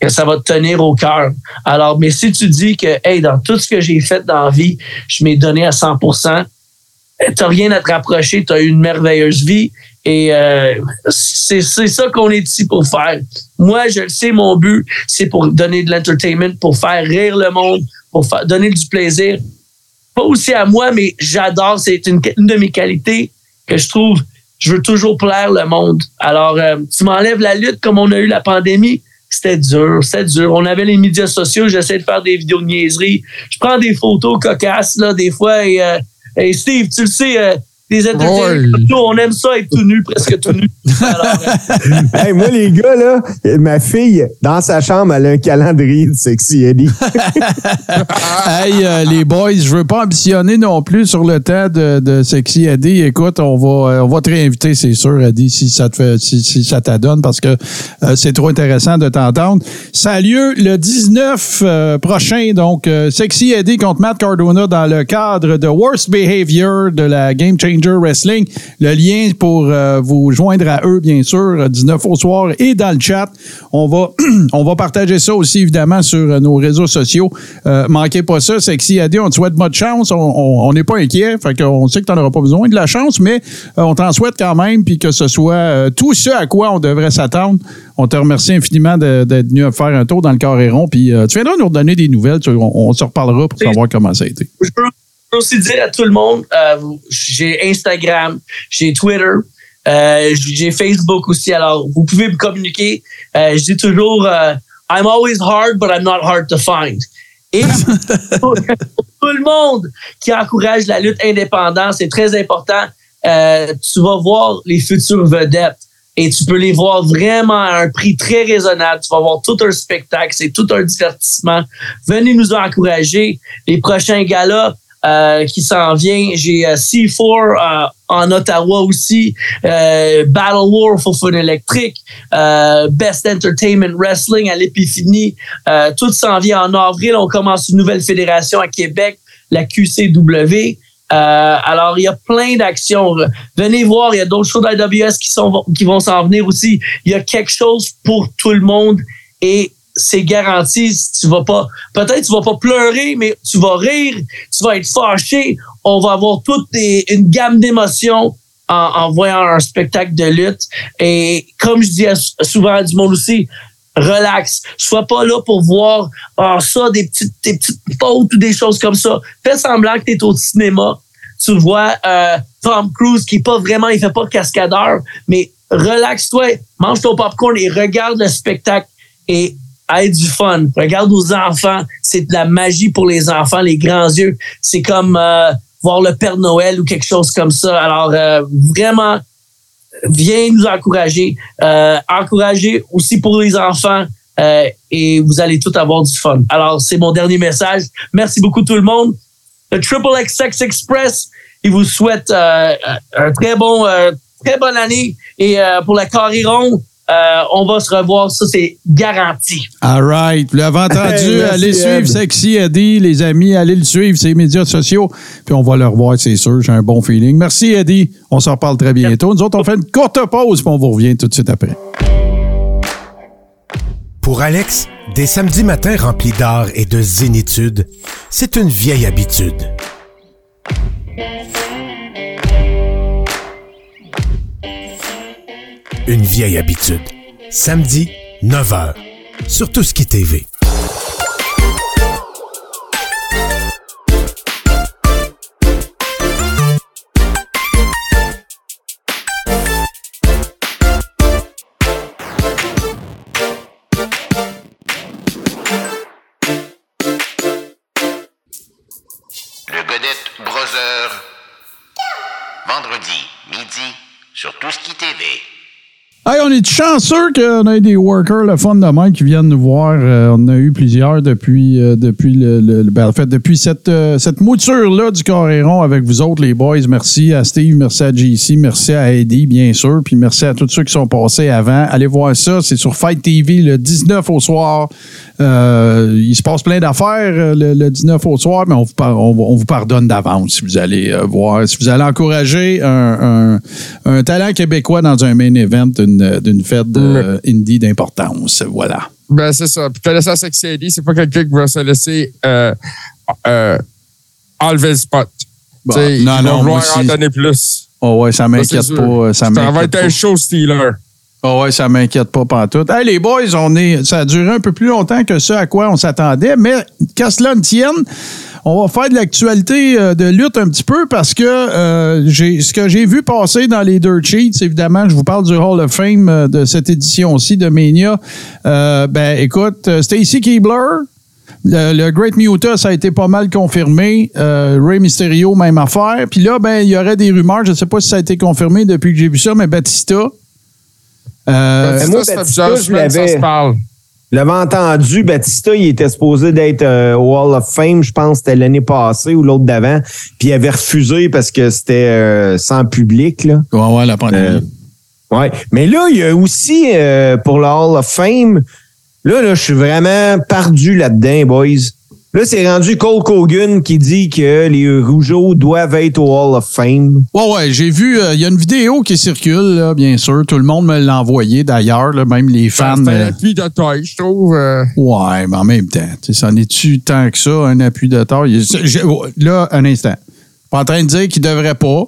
que ça va te tenir au cœur. Alors, mais si tu dis que, hey, dans tout ce que j'ai fait dans la vie, je m'ai donné à 100% t'as rien à te rapprocher, t'as eu une merveilleuse vie et euh, c'est c'est ça qu'on est ici pour faire. Moi, je le sais, mon but, c'est pour donner de l'entertainment, pour faire rire le monde, pour faire, donner du plaisir. Pas aussi à moi, mais j'adore, c'est une, une de mes qualités que je trouve, je veux toujours plaire le monde. Alors, euh, tu m'enlèves la lutte comme on a eu la pandémie, c'était dur, c'était dur. On avait les médias sociaux, j'essaie de faire des vidéos de niaiseries. Je prends des photos cocasses, là, des fois, et, euh, et Steve, tu le sais, euh, les on aime ça être tout nu, presque tout nu. (laughs) Alors, Hey, moi, les gars, là, ma fille, dans sa chambre, elle a un calendrier de Sexy Eddie. (laughs) hey, euh, les boys, je veux pas ambitionner non plus sur le temps de, de Sexy Eddie. Écoute, on va, euh, on va te réinviter, c'est sûr, Eddie, si ça te fait, si, si ça t'adonne, parce que euh, c'est trop intéressant de t'entendre. Ça a lieu le 19 euh, prochain, donc euh, Sexy Eddie contre Matt Cardona dans le cadre de Worst Behavior de la Game Changer Wrestling. Le lien pour euh, vous joindre à eux, bien sûr, 19 au soir et dans le chat. On va, (clears throat) on va partager ça aussi, évidemment, sur euh, nos réseaux sociaux. Euh, manquez pas ça, Sexy Eddie, on te souhaite bonne chance. On- n'est pas inquiet, fait qu'on sait que tu n'en auras pas besoin de la chance, mais euh, on t'en souhaite quand même, puis que ce soit euh, tout ce à quoi on devrait s'attendre. On te remercie infiniment d'être venu faire un tour dans le carré rond, puis euh, tu viendras nous redonner des nouvelles, on, on se reparlera pour savoir comment ça a été. je peux peux aussi dire à tout le monde, euh, j'ai Instagram, j'ai Twitter, euh, j'ai Facebook aussi. Alors, vous pouvez me communiquer. Euh, je dis toujours, I'm always hard, but I'm not hard to find. Et (laughs) pour tout le monde qui encourage la lutte indépendante, c'est très important. Tu vas voir les futures vedettes et tu peux les voir vraiment à un prix très raisonnable. Tu vas voir tout un spectacle, c'est tout un divertissement. Venez nous encourager. Les prochains galas euh, qui s'en viennent, j'ai euh, C4 euh, en Ottawa aussi, euh, Battle War au Fun électrique, euh, Best Entertainment Wrestling à l'Épiphanie. Tout s'en vient en avril. On commence une nouvelle fédération à Québec, la QCW. Alors, il y a plein d'actions. Venez voir, il y a d'autres shows d'IWS qui, qui vont s'en venir aussi. Il y a quelque chose pour tout le monde et c'est garanti. Tu vas pas, peut-être tu vas pas pleurer, mais tu vas rire, tu vas être fâché. On va avoir toute une gamme d'émotions en, voyant un spectacle de lutte. Et comme je dis souvent à du monde aussi, relax. Sois pas là pour voir ah, ça, des petites, des petites fautes ou des choses comme ça. Fais semblant que tu es au cinéma. Tu vois euh, Tom Cruise qui est pas vraiment, il fait pas cascadeur, mais relaxe-toi, mange ton popcorn et regarde le spectacle. Aie du fun. Regarde aux enfants. C'est de la magie pour les enfants, les grands yeux. C'est comme euh, voir le Père Noël ou quelque chose comme ça. Alors, euh, vraiment, viens nous encourager. Euh, encourager aussi pour les enfants. euh, et vous allez tout avoir du fun. Alors, c'est mon dernier message. Merci beaucoup tout le monde. Le Triple XX Express, il vous souhaite un très bon, très bonne année. Et pour la Carré-Rond, euh, on va se revoir. Ça, c'est garanti. All right. Vous l'avez entendu. (laughs) Merci, allez suivre Ed. Sexy Eddie, les amis. Allez le suivre, ses médias sociaux. Puis on va le revoir, c'est sûr. J'ai un bon feeling. Merci, Eddie. On s'en reparle très bientôt. Nous autres, on fait une courte pause, puis on vous revient tout de suite après. Pour Alex, des samedis matins remplis d'art et de zénitude, c'est une vieille habitude. Une vieille habitude. Samedi, 9h. Sur Touski TV. On est chanceux qu'on ait des workers, le fun qui viennent nous voir. Euh, on a eu plusieurs depuis, euh, depuis, le, le- le- ben, en fait, depuis cette, euh, cette mouture-là du Coréron avec vous autres, les boys. Merci à Steve, merci à JC, merci à Eddie, bien sûr, puis merci à tous ceux qui sont passés avant. Allez voir ça, c'est sur Fight TV le 19 au soir. Euh, il se passe plein d'affaires euh, le, le 19 au soir, mais on vous, par- on, on vous pardonne d'avance si vous allez euh, voir, si vous allez encourager un, un- un talent québécois dans un main event d'une fête euh, indie d'importance. Voilà. Ben, c'est ça. Puis Sexy Eddie, c'est pas quelqu'un qui va se laisser enlever le spot. Bon, non, non, moi vouloir en donner plus. Oh ouais, ça m'inquiète pas. Ça Ça va être un show stealer. Ah ouais, ça m'inquiète pas pantoute. Hey, les boys, on est, ça a duré un peu plus longtemps que ce à quoi on s'attendait, mais qu'à cela ne tienne, on va faire de l'actualité euh, de lutte un petit peu parce que euh, j'ai ce que j'ai vu passer dans les dirt sheets, évidemment, je vous parle du Hall of Fame euh, de cette édition-ci de Mania. Euh, ben, écoute, euh, Stacy Keebler, le, le Great Muta, ça a été pas mal confirmé. Euh, Ray Mysterio, même affaire. Puis là, ben, il y aurait des rumeurs. Je ne sais pas si ça a été confirmé depuis que j'ai vu ça, mais Batista. Euh, Batista, moi, ça fait Batista, plusieurs je semaines que ça l'avais- se parle. Je l'avais entendu, Batista, il était supposé d'être euh, au Hall of Fame, je pense que c'était l'année passée ou l'autre d'avant, puis il avait refusé parce que c'était euh, sans public. Là. Ouais, ouais, la pandémie. Euh, ouais. Mais là, il y a aussi euh, pour le Hall of Fame, là, là je suis vraiment perdu là-dedans, boys. Là, c'est rendu Cole Hogan qui dit que les Rougeaux doivent être au Hall of Fame. Ouais, ouais, j'ai vu, euh, il y a une vidéo qui circule, là, bien sûr. Tout le monde me l'a envoyé d'ailleurs, là, même les fans. C'est un euh, appui de taille, je trouve. euh. ouais, mais en même temps, ça en est-tu tant que ça, un appui de taille? Il- j'ai- Là, un instant. Je suis pas en train de dire qu'il devrait pas.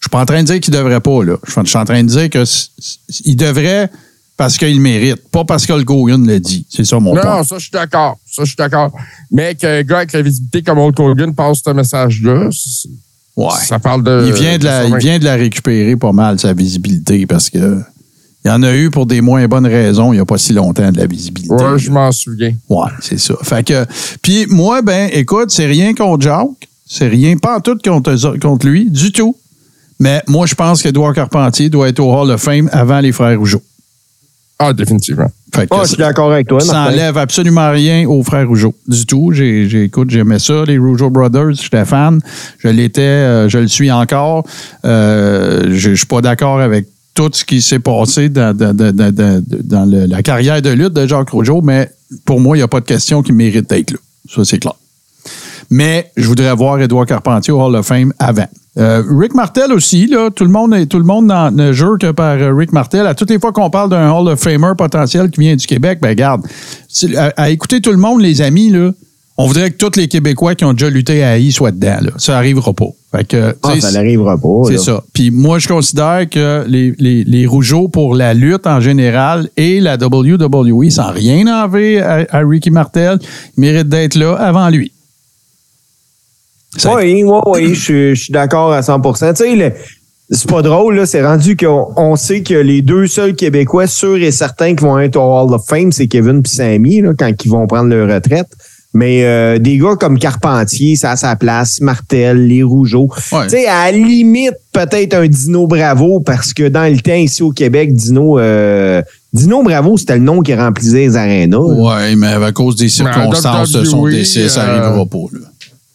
Je suis pas en train de dire qu'il devrait pas, là. Je suis- en train de dire que c- c- il devrait parce qu'il mérite, pas parce que le Hogan l'a dit. C'est ça mon Non, point. non, ça, je suis d'accord. Ça, je suis d'accord. Mais qu'un gars avec la visibilité comme Hulk Hogan passe ce message-là, Ouais. ça parle de. il, vient de la, il vient de la récupérer pas mal, sa visibilité, parce que il y en a eu pour des moins bonnes raisons il n'y a pas si longtemps de la visibilité. Ouais, je m'en souviens. Ouais, c'est ça. Fait que, puis moi, ben, écoute, c'est rien contre Jacques, c'est rien, pas en tout contre, contre lui, du tout. Mais moi, je pense qu'Edouard Carpentier doit être au Hall of Fame avant les frères Rougeau. Ah, définitivement. Fait que Ah, je suis d'accord avec toi. ça Martin. enlève absolument rien aux frères Rougeau. Du tout. J'ai, j'ai- écoute, j'aimais ça, les Rougeau Brothers. J'étais fan. Je l'étais, euh, je le suis encore. Euh, je je suis pas d'accord avec tout ce qui s'est passé dans, dans- dans- dans- dans- dans le- la carrière de lutte de Jacques Rougeau, mais pour moi, il n'y a pas de question qui mérite d'être là. Ça, c'est clair. Mais je voudrais voir Édouard Carpentier au Hall of Fame avant. Euh, Rick Martel aussi, là, tout le monde, est- tout le monde ne jure que par euh, Rick Martel. À toutes les fois qu'on parle d'un Hall of Famer potentiel qui vient du Québec, ben regarde, c'est- à, à écouter tout le monde, les amis, là, on voudrait que tous les Québécois qui ont déjà lutté à AI soient dedans. Là. Ça n'arrivera pas. Fait que, Ah, ça n'arrivera pas. c'est ça. Puis moi, je considère que les, les, les Rougeaux pour la lutte en général et la WWE, sans rien enlever à, à Ricky Martel, méritent d'être là avant lui. Ça- Oui, oui, oui, je suis- je suis d'accord à 100 Tu sais, C'est pas drôle, là. C'est rendu qu'on on sait que les deux seuls Québécois sûrs et certains qui vont être au Hall of Fame, c'est Kevin et Sammy, là, quand ils vont prendre leur retraite. Mais euh, des gars comme Carpentier, ça a sa place, Martel, les Rougeaux. Ouais. Tu sais, à la limite, peut-être un Dino Bravo, parce que dans le temps, ici au Québec, Dino, euh, Dino Bravo, c'était le nom qui remplissait les arénas. Ouais, mais à cause des circonstances de son décès, ça euh, n'arrivera pas. Là.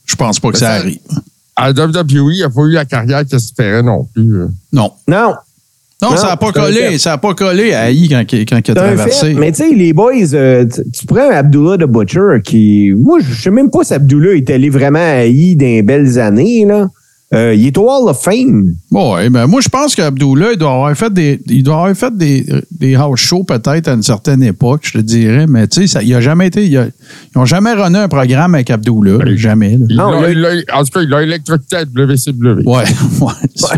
Je pense pas que ça ça- arrive. À WWE, il n'a pas eu la carrière qu'il espérait non plus. euh. Non. Non, Non, Non, ça n'a pas collé. Ça n'a pas collé à I quand, il- quand il a traversé. fait. Mais tu sais, les boys, euh, tu prends Abdullah de Butcher, qui. Moi, je sais même pas si Abdullah est allé vraiment haï dans les belles années, là. Euh, il est au Hall of Fame. Bon, ouais, ben moi, je pense qu'Abdullah, il doit avoir fait des, il doit avoir fait des, des house shows peut-être à une certaine époque, je te dirais, mais tu sais, il a jamais été, il a- ils n'ont jamais runné un programme avec Abdullah, là, jamais. là. Non, il l'a- en tout cas, il a électrocuté à WCW. Ouais, (laughs) ouais. Ça,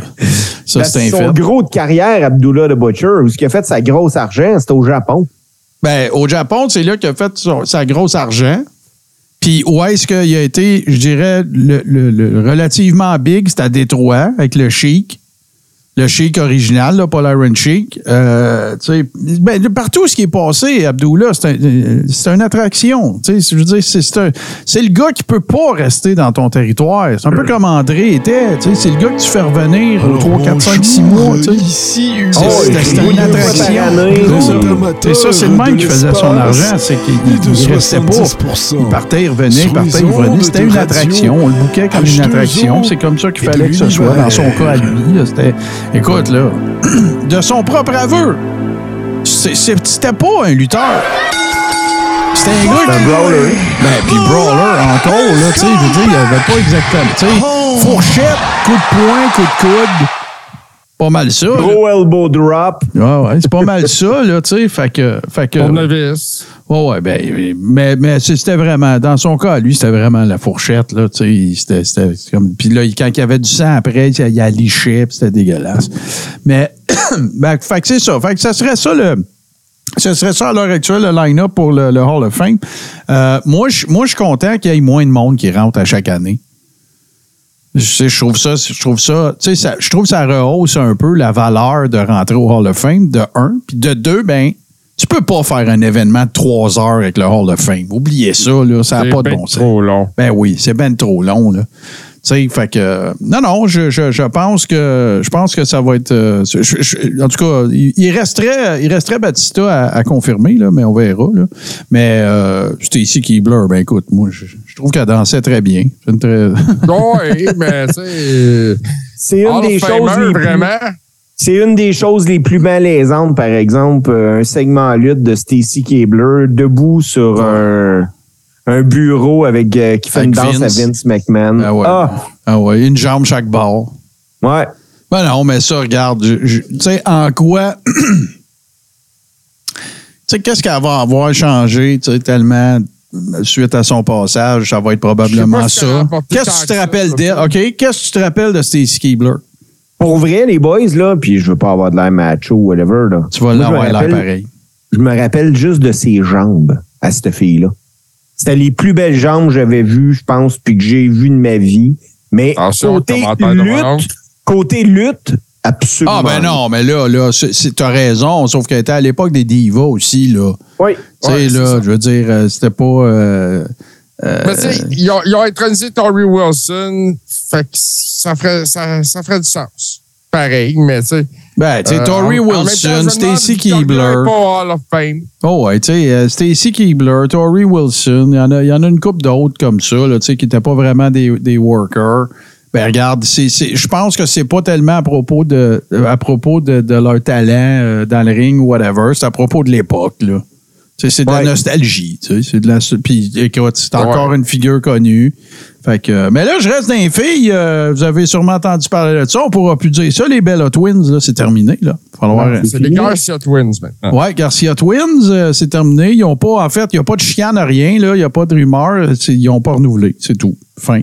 ça, Ben, c'est un son fait. gros de carrière, Abdullah de Butcher, où ce qui a fait sa grosse argent, c'était au Japon. Ben, au Japon, c'est là qu'il a fait son- sa grosse argent. Puis où est-ce qu'il a été, je dirais, le, le- le relativement big, c'était à Détroit, avec le Chic. Le Chic original, là, pas l'Iron Chic. Euh, tu sais, ben, partout ce qui est passé, Abdullah, c'est un- c'est une attraction. Tu sais, Je veux dire, c'est- le gars qui peut pas rester dans ton territoire. C'est un peu comme André était. tu sais, C'est le gars que tu fais revenir aux 3, 4, 5, 6 mois. tu sais. Ici, C'est- Oh, une attraction. C'est ça. C'est le même qui faisait son argent. C'est qu'il restait pas. 70%. Il partait, il revenait, il partait, il revenait. C'était une attraction. On le bouquait comme une H2O attraction. C'est comme ça qu'il fallait que ce soit dans son cas à lui. C'était, écoute, là, (clears throat) de son propre aveu, c'était pas un lutteur. C'était un gars qui... brawler. Ben, puis brawler encore, là, tu sais, je veux dire, il avait pas exactement, tu sais, fourchette, coup de poing, coup de coude. Pas mal ça. Gros elbow drop. Ouais, ouais, c'est pas mal ça, là, tu sais. Fait que. Fait que Tournevis. ouais, ouais, ben, mais, mais c'était vraiment, dans son cas, lui, c'était vraiment la fourchette, là, tu sais. C'était, c'était comme. Puis là, quand il y avait du sang après, il y a liché, puis c'était dégueulasse. Mais, (coughs) ben, fait que c'est ça. Fait que ça serait ça, le. Ce serait ça à l'heure actuelle, le line-up pour le, le Hall of Fame. Euh, moi, je moi, je suis content qu'il y ait moins de monde qui rentre à chaque année. Je, trouve ça, je trouve ça, tu sais, ça- je trouve ça rehausse un peu la valeur de rentrer au Hall of Fame, de un. Puis de deux, ben, tu peux pas faire un événement de trois heures avec le Hall of Fame. Oubliez ça, là, ça n'a C'est pas de ben bon sens. trop long. Ben oui, c'est ben trop long, là. Tu sais, fait que. Non, non, je, je, je pense que je pense que ça va être. euh, je- en tout cas, il, resterait, il resterait Batista à, à confirmer, là, mais on verra. Là. Mais euh, c'était ici qui blur. Ben écoute, moi, je trouve qu'elle dansait très bien. C'est une très. (laughs) Oui, mais tu sais. C'est une des choses les plus- vraiment? C'est une des choses les plus malaisantes, par exemple, euh, un segment lutte de Stacy Keebler debout sur un, un bureau avec euh, qui fait Avec une danse Vince. à Vince McMahon. Ah ouais. Ah, Ah ouais, une jambe chaque bord. ouais. Ben non, mais ça, regarde, tu sais, en quoi. (clears throat) tu sais, qu'est-ce qu'elle va avoir changé, tu sais, tellement suite à son passage, ça va être probablement ça. Qu'est-ce que tu te rappelles d'elle? OK? Qu'est-ce que tu te rappelles de Stacy Keebler? Pour vrai, les boys, là, puis je veux pas avoir de l'air macho ou whatever, là. Tu vas Moi, je me l'avoir l'air rappelle- pareil. Je me rappelle juste de ses jambes à cette fille-là. C'était les plus belles jambes que j'avais vues, je pense, puis que j'ai vues de ma vie. Mais Attention, côté lutte, côté lutte, absolument. Ah, ben non, mais là, là, t'as raison, sauf qu'elle était à l'époque des divas aussi, là. Oui. Tu sais, Ouais, là, je veux dire, euh, c'était pas. euh, Mais tu sais, ils ont, ils ont intronisé Tori Wilson, fait que ça ferait, ça, ça ferait du sens. Pareil, mais tu sais. ben, tu sais, euh, Tori Wilson, Stacy Keebler. pas Hall of Fame. Oh ouais, tu sais, euh, Stacy Keebler, Tori Wilson, il y, en a- y en a une couple d'autres comme ça, là, tu sais, qui n'étaient pas vraiment des, des workers. Ben regarde, c'est, c'est- je pense que c'est pas tellement à propos de à propos de, de leur talent euh, dans le ring ou whatever, c'est à propos de l'époque, là. C'est de Ouais. la nostalgie, tu sais, c'est de la puis écoute, c'est encore une figure connue. Fait que mais là je reste dans les filles, euh, vous avez sûrement entendu parler de ça, on pourra plus dire ça les Bella Twins là, c'est terminé là. Falloir Ouais, C'est les Garcia Twins maintenant. Ouais, Garcia Twins, euh, c'est terminé. Ils ont pas, en fait, il n'y a pas de chicane, rien, là. Il n'y a pas de rumeur. Ils n'ont pas renouvelé. C'est tout. Fin.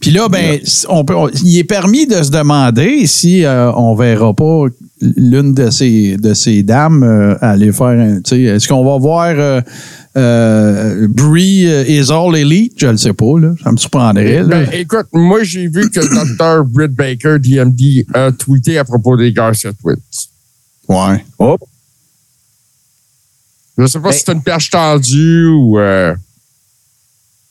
Puis là, ben, on peut, on- il est permis de se demander si euh, on verra pas l'une de ces, de ces dames euh, aller faire un. tu sais, Est-ce qu'on va voir euh, euh, Brie euh, is all elite? Je le sais pas, là. Ça me surprendrait. là. Ben, écoute, moi, j'ai vu que Dr. Britt Baker, DMD, a tweeté à propos des Garcia Twins. ouais. Oh. Je sais pas Ben- si c'est une perche tendue ou...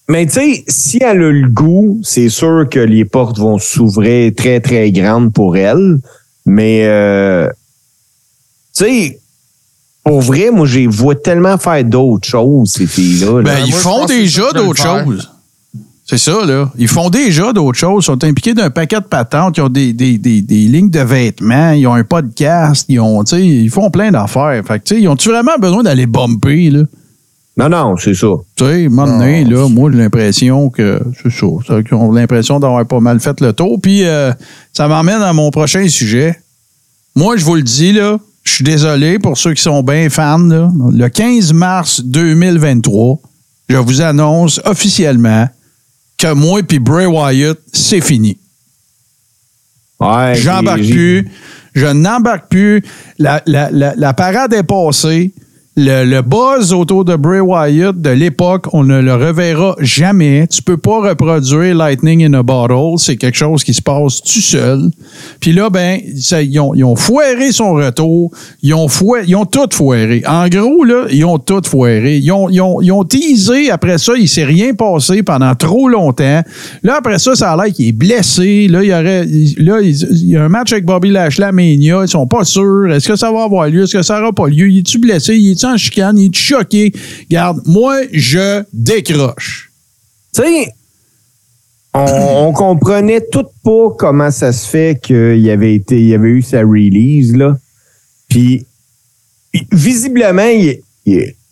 Mais tu sais, si elle a le goût, c'est sûr que les portes vont s'ouvrir très, très grandes pour elle. Mais, euh, tu sais, pour vrai, moi, je les vois tellement faire d'autres choses, ces filles-là. là. Ben, moi, ils font déjà d'autres choses. C'est ça, là. Ils font déjà d'autres choses. Ils sont impliqués d'un paquet de patentes. Ils ont des, des, des, des lignes de vêtements. Ils ont un podcast. Ils ont, tu sais, ils font plein d'affaires. Fait que, tu sais, ils ont-tu vraiment besoin d'aller bumper, là? Non, non, c'est ça. Tu sais, à un moment donné, là, moi, j'ai l'impression que c'est ça. ça, qu'ils ont l'impression d'avoir pas mal fait le tour. Puis, euh, ça m'emmène à mon prochain sujet. Moi, je vous le dis, là, je suis désolé pour ceux qui sont bien fans, là. Le 15 mars 2023, je vous annonce officiellement que moi et Bray Wyatt, c'est fini. Ouais, J'embarque plus. Je n'embarque plus. La, la, la, la parade est passée. Le, le buzz autour de Bray Wyatt de l'époque, on ne le reverra jamais. Tu peux pas reproduire Lightning in a Bottle. C'est quelque chose qui se passe tout seul. Puis là, ben, ils, ont, ils ont foiré son retour. Ils ont, ils ont tout foiré. En gros, là, ils ont tout foiré. Ils ont, ils ont, ils ont teasé. Après ça, il s'est rien passé pendant trop longtemps. Là, après ça, ça a l'air qu'il est blessé. Là, il y aurait, là, il y a un match avec Bobby Lashley à Mania. Ils sont pas sûrs. Est-ce que ça va avoir lieu? Est-ce que ça n'aura pas lieu? Il est-tu blessé? Il chicane? Il est-tu choqué? Garde, moi, je décroche. Tu sais, on, comprenait tout pas comment ça se fait qu'il avait été, il avait eu sa release, là. Puis, visiblement, il-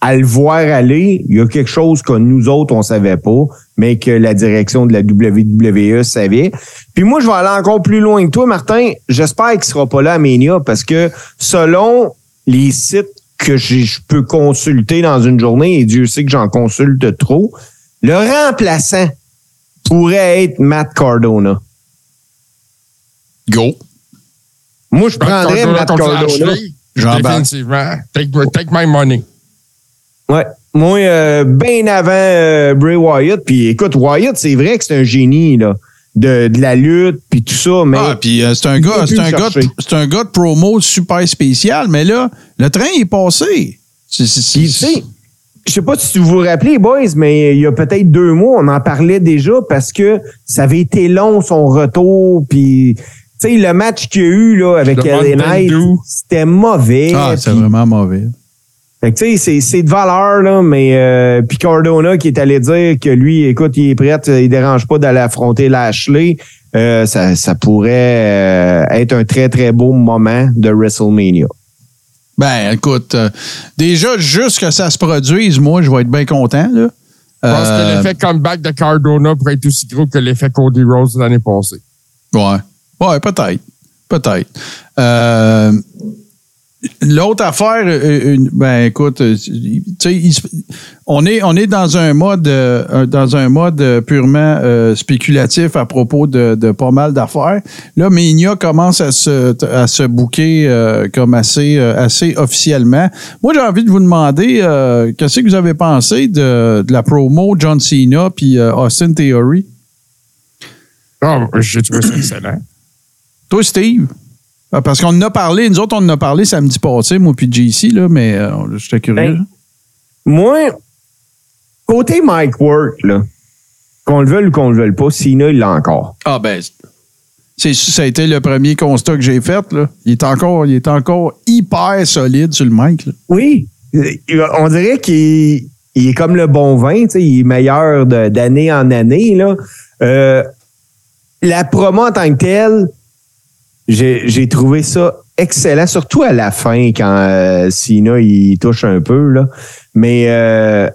à le voir aller, il y a quelque chose que nous autres, on savait pas, mais que la direction de la WWE savait. Puis moi, je vais aller encore plus loin que toi, Martin. J'espère qu'il sera pas là à Mania parce que selon les sites que j'ai- je peux consulter dans une journée, et Dieu sait que j'en consulte trop, le remplaçant pourrait être Matt Cardona. Go. Moi, je prendrais Cardona Matt Cardona. Définitivement. Take, take my money. Ouais. Moi, euh, bien avant euh, Bray Wyatt. Puis écoute, Wyatt, c'est vrai que c'est un génie là, de, de la lutte, puis tout ça, mais Ah, puis euh, c'est un gars, c'est un gars, c'est un gars de promo super spécial, mais là, le train est passé. C'est- c'est- je sais pas si vous vous rappelez, boys, mais il y a peut-être deux mois, on en parlait déjà parce que ça avait été long son retour. Puis, tu sais, le match qu'il y a eu là, avec Le LA Monday Knight, c'était mauvais. Ah, c'est vraiment mauvais. Fait que, tu sais, c'est- c'est de valeur, là, mais euh, puis Cardona qui est allé dire que lui, écoute, il est prêt, il dérange pas d'aller affronter Lashley, euh, ça, ça pourrait euh, être un très, très beau moment de WrestleMania. Ben, écoute, euh, déjà, juste que ça se produise, moi, je vais être bien content. Là. Je pense Euh, que l'effet comeback de Cardona pourrait être aussi gros que l'effet Cody Rose de l'année passée. Ouais. Ouais, peut-être. Peut-être. Euh, L'autre affaire, euh, une- ben écoute, euh, il on est on est dans un mode euh, dans un mode euh, purement euh, spéculatif à propos de, de pas mal d'affaires. Là, Mania commence à se à se bouquer euh, comme assez euh, assez officiellement. Moi, j'ai envie de vous demander euh, qu'est-ce que vous avez pensé de, de la promo John Cena puis euh, Austin Theory? Ah, j'ai trouvé ça excellent. Toi, Steve? Ah, Parce qu'on en a parlé, nous autres, on en a parlé samedi passé, moi puis JC, là, mais euh, j'étais curieux. Ben, Moi, côté Mike Work, là, qu'on le veuille ou qu'on le veuille pas, Cena, il l'a encore. ah ben, c'est, ça a été le premier constat que j'ai fait. Là. Il, est encore, il est encore hyper solide sur le mic. là. Oui. On dirait qu'il il est comme le bon vin, il est meilleur de- d'année en année. Là. Euh, la promo en tant que telle, j'ai trouvé ça excellent, surtout à la fin quand euh, Sina il touche un peu. Là. Mais euh,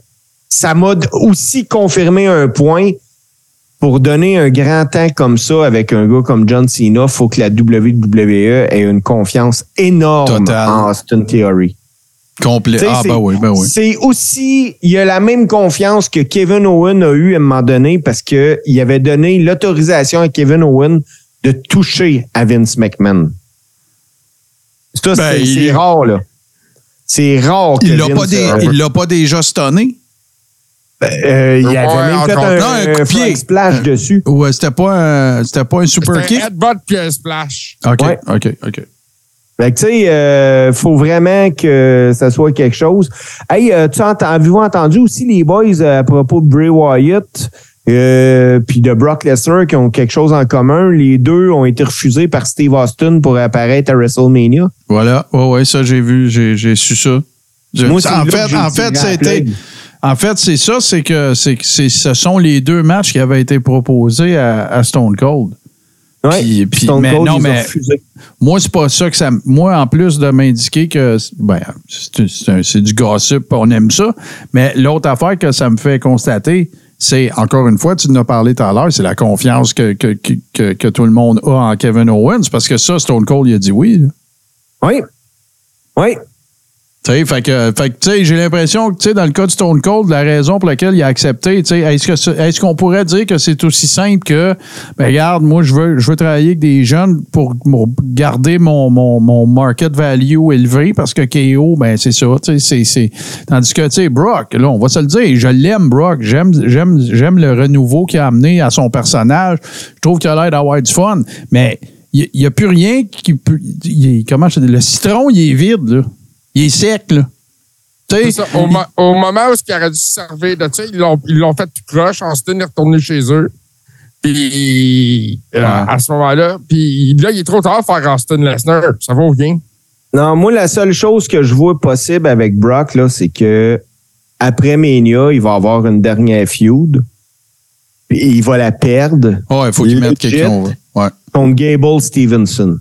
ça m'a aussi confirmé un point. Pour donner un grand temps comme ça avec un gars comme John Cena, faut que la WWE ait une confiance énorme Total. en Austin Theory. Complet. Ah, ben oui, ben oui. C'est aussi, il y a la même confiance que Kevin Owen a eu à un moment donné parce que il avait donné l'autorisation à Kevin Owen de toucher à Vince McMahon. Ça, Ben, c'est il- rare, là. C'est rare que Il l'a Vince, pas, dé- euh, il l'a pas déjà stonné? euh, il avait Ouais, même fait un, Non, un coup de un frog pied. splash dessus. Ou euh, c'était pas un, c'était pas un super C'était kick? un headbutt puis un splash. OK, Ouais. OK, OK. Fait que, tu sais, euh, faut vraiment que ça soit quelque chose. Hey, euh, tu as, avez-vous entendu aussi les boys euh, à propos de Bray Wyatt? Euh, puis de Brock Lesnar qui ont quelque chose en commun? Les deux ont été refusés par Steve Austin pour apparaître à WrestleMania. Voilà. Ouais, ouais, ça, j'ai vu, j'ai, su ça. Je- Moi, c'est en fait, en fait, c'était, en fait, c'est ça, c'est que, c'est, ce sont les deux matchs qui avaient été proposés à, à Stone Cold. Ouais. Puis- puis- Stone mais Cold, non, ils ont mais- refusé. Moi, c'est pas ça que ça. Moi, en plus de m'indiquer que. Ben, c'est du gossip, on aime ça. Mais l'autre affaire que ça me fait constater, c'est, encore une fois, tu en as parlé tout à l'heure, c'est la confiance que, que, que, tout le monde a en Kevin Owens. Parce que ça, Stone Cold, il a dit oui. Oui. Oui. Tu sais, fait que, fait que, j'ai l'impression que, dans le cas de Stone Cold, la raison pour laquelle il a accepté, est-ce que, c'est- est-ce qu'on pourrait dire que c'est aussi simple que, ben, regarde, moi, je veux, je veux travailler avec des jeunes pour, garder mon, mon, mon market value élevé parce que KO, ben, c'est ça, c'est, tandis que, tu Brock, là, on va se le dire, je l'aime, Brock, j'aime, j'aime, j'aime le renouveau qu'il a amené à son personnage, je trouve qu'il a l'air d'avoir du fun, mais il n'y a, plus rien qui peut, est- comment je dis, le citron, il est vide, là. Il est sec, là. Sais, ça. Au, mo- au moment où il aurait dû se servir de ça, ils l'ont, ils l'ont fait tout croche. Austin est retourné chez eux. Puis, euh, Ouais. à ce moment-là, puis là, il est trop tard pour faire Austin Lesnar. Ça vaut rien. Non, moi, la seule chose que je vois possible avec Brock, là, c'est que après Mania, il va avoir une dernière feud. Puis il va la perdre ouais, il faut qu'il mette quelqu'un. Ouais. contre Gable Stevenson.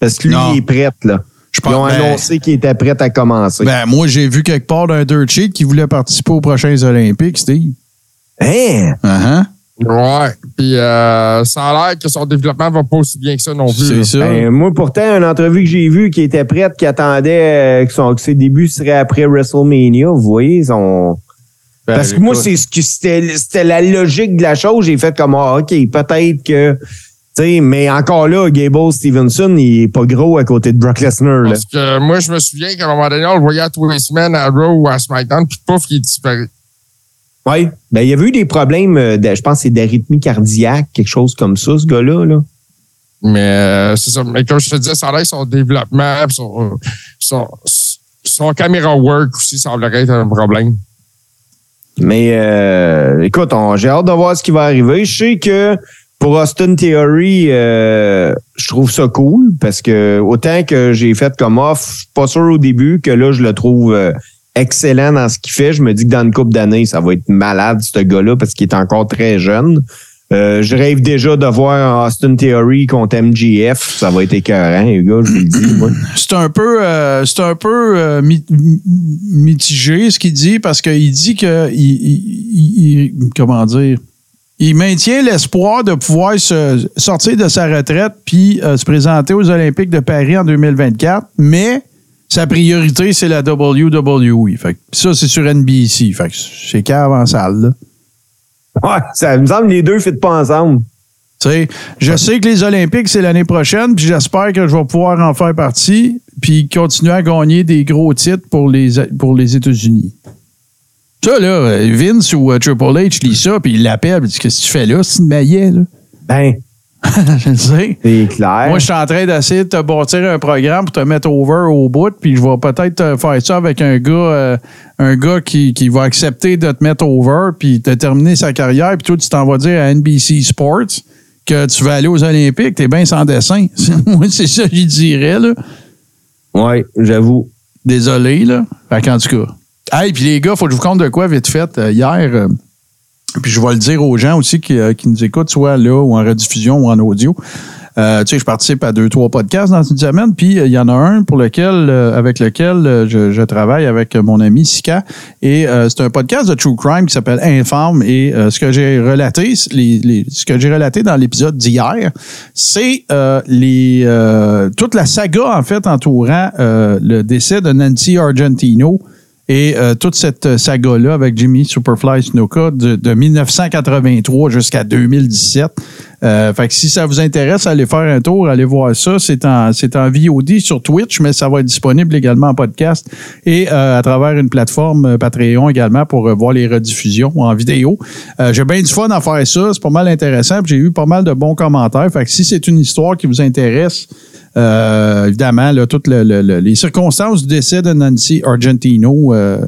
Parce que lui, Non. il est prêt, là. Je Ils ont ben, annoncé qu'il était prêt à commencer. ben, moi, j'ai vu quelque part d'un dirt sheet qui voulait participer aux prochains Olympiques, Steve. hein? Uh-huh. Ouais. Puis, euh, ça a l'air que son développement va pas aussi bien que ça non plus. C'est. Ben, moi, pourtant, une entrevue que j'ai vue qui était prête, qui attendait euh, que, son, que ses débuts seraient après WrestleMania, vous voyez, son... Ben, Parce que moi, écoute, c'est ce que c'était, c'était la logique de la chose. J'ai fait comme, ah, OK, peut-être que. Tu sais, mais encore là, Gable Stevenson, il est pas gros à côté de Brock Lesnar. Parce que moi, je me souviens qu'à un moment donné, on le voyait à tous les semaines à Raw ou à SmackDown, puis pouf, il disparu. Oui. Ben, il y avait eu des problèmes, euh, de- je pense, que c'est d'arythmie cardiaque, quelque chose comme ça, ce gars-là. Là. Mais euh, c'est ça. Mais comme je te disais, ça a l'air son développement, puis son, son, son caméra work aussi semblerait être un problème. Mais euh, écoute, j'ai hâte de voir ce qui va arriver. Je sais que pour Austin Theory, euh, je trouve ça cool parce que autant que j'ai fait comme off, je suis pas sûr au début que là, je le trouve euh, excellent dans ce qu'il fait. Je me dis que dans une couple d'années, ça va être malade, ce gars-là, parce qu'il est encore très jeune. Euh, je rêve déjà de voir Austin Theory contre MGF. Ça va être écœurant, les gars, je vous le dis. (clears throat) C'est un peu, un peu mi- mi- mitigé ce qu'il dit parce qu'il dit que il, il- il- il- comment dire, il maintient l'espoir de pouvoir se sortir de sa retraite puis euh, se présenter aux Olympiques de Paris en 2024, mais sa priorité c'est la WWE. Fait que ça c'est sur NBC. Fait que c'est cave en salle. Là. Ouais, ça me semble que les deux ne fit pas ensemble. Je sais que les Olympiques, c'est l'année prochaine, puis j'espère que je vais pouvoir en faire partie, puis continuer à gagner des gros titres pour les, pour les États-Unis. Ça, là, Vince ou euh, Triple H lit ça, puis il l'appelle, puis il dit Qu'est-ce que tu fais là, c'est une maillet, là Ben, (laughs) Je le sais. c'est clair. Moi, je suis en train d'essayer de te bâtir un programme pour te mettre over au bout, puis je vais peut-être te faire ça avec un gars, euh, un gars qui, qui va accepter de te mettre over, puis de terminer sa carrière, puis toi, tu t'en vas dire à NBC Sports que tu vas aller aux Olympiques, t'es bien sans dessin. (laughs) Moi, c'est ça que je dirais, là. Oui, j'avoue. Désolé, là. Fait qu'en tout cas. Hey, puis les gars, faut que je vous compte de quoi vite fait. Euh, hier, euh, puis je vais le dire aux gens aussi qui, euh, qui nous écoutent, soit là ou en rediffusion ou en audio. Tu sais, je participe à deux, trois podcasts dans une semaine, puis il y en a un pour lequel, avec lequel je, travaille avec mon ami Sika. Et c'est un podcast de True Crime qui s'appelle Infâme. Et ce que j'ai relaté, ce que j'ai relaté dans l'épisode d'hier, c'est les toute la saga, en fait, entourant le décès de Nancy Argentino. Et euh, toute cette saga-là avec Jimmy Superfly Snuka de, de 1983 jusqu'à 2017. Euh, fait que si ça vous intéresse, allez faire un tour, allez voir ça. C'est en, c'est en VOD sur Twitch, mais ça va être disponible également en podcast et euh, à travers une plateforme euh, Patreon également pour euh, voir les rediffusions en vidéo. Euh, J'ai bien du fun à faire ça. C'est pas mal intéressant. J'ai eu pas mal de bons commentaires. Fait que si c'est une histoire qui vous intéresse, euh, évidemment, là, toutes le- le- le- les circonstances du décès de Nancy Argentino, euh,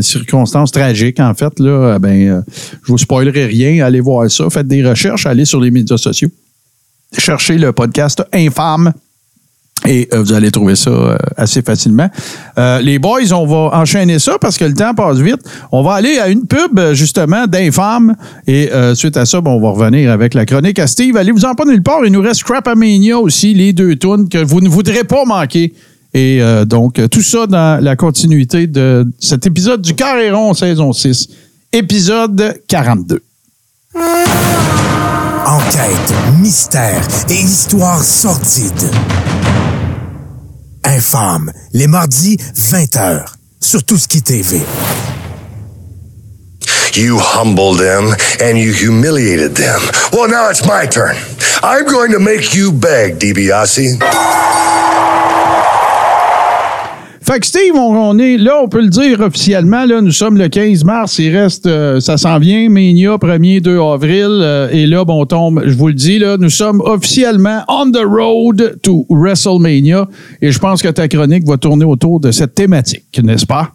circonstances tragiques, en fait, là, euh, ben, euh, je vous spoilerai rien. Allez voir ça. Faites des recherches. Allez sur les médias sociaux. Cherchez le podcast Infâme. Et euh, vous allez trouver ça euh, assez facilement. Euh, les boys, on va enchaîner ça parce que le temps passe vite. On va aller à une pub, justement, d'infâme. Et suite à ça, bon, on va revenir avec la chronique à Steve. Allez-vous-en pas nulle part. Il nous reste Crapamania aussi, les deux tunes que vous ne voudrez pas manquer. Et donc, tout ça dans la continuité de cet épisode du Carré rond saison 6, épisode 42. Enquête, mystère et histoire sordide. Infâme, les mardis, 20h, sur Tout ce qui TV. You humbled them and you humiliated them. Well, now it's my turn. I'm going to make you beg, DiBiase. Fait que Steve, on, est là, on peut le dire officiellement, là, nous sommes le 15 mars, il reste, euh, ça s'en vient, Mania, 1er, 2 avril, euh, et là, bon, on tombe, je vous le dis, là, nous sommes officiellement on the road to WrestleMania, et je pense que ta chronique va tourner autour de cette thématique, n'est-ce pas?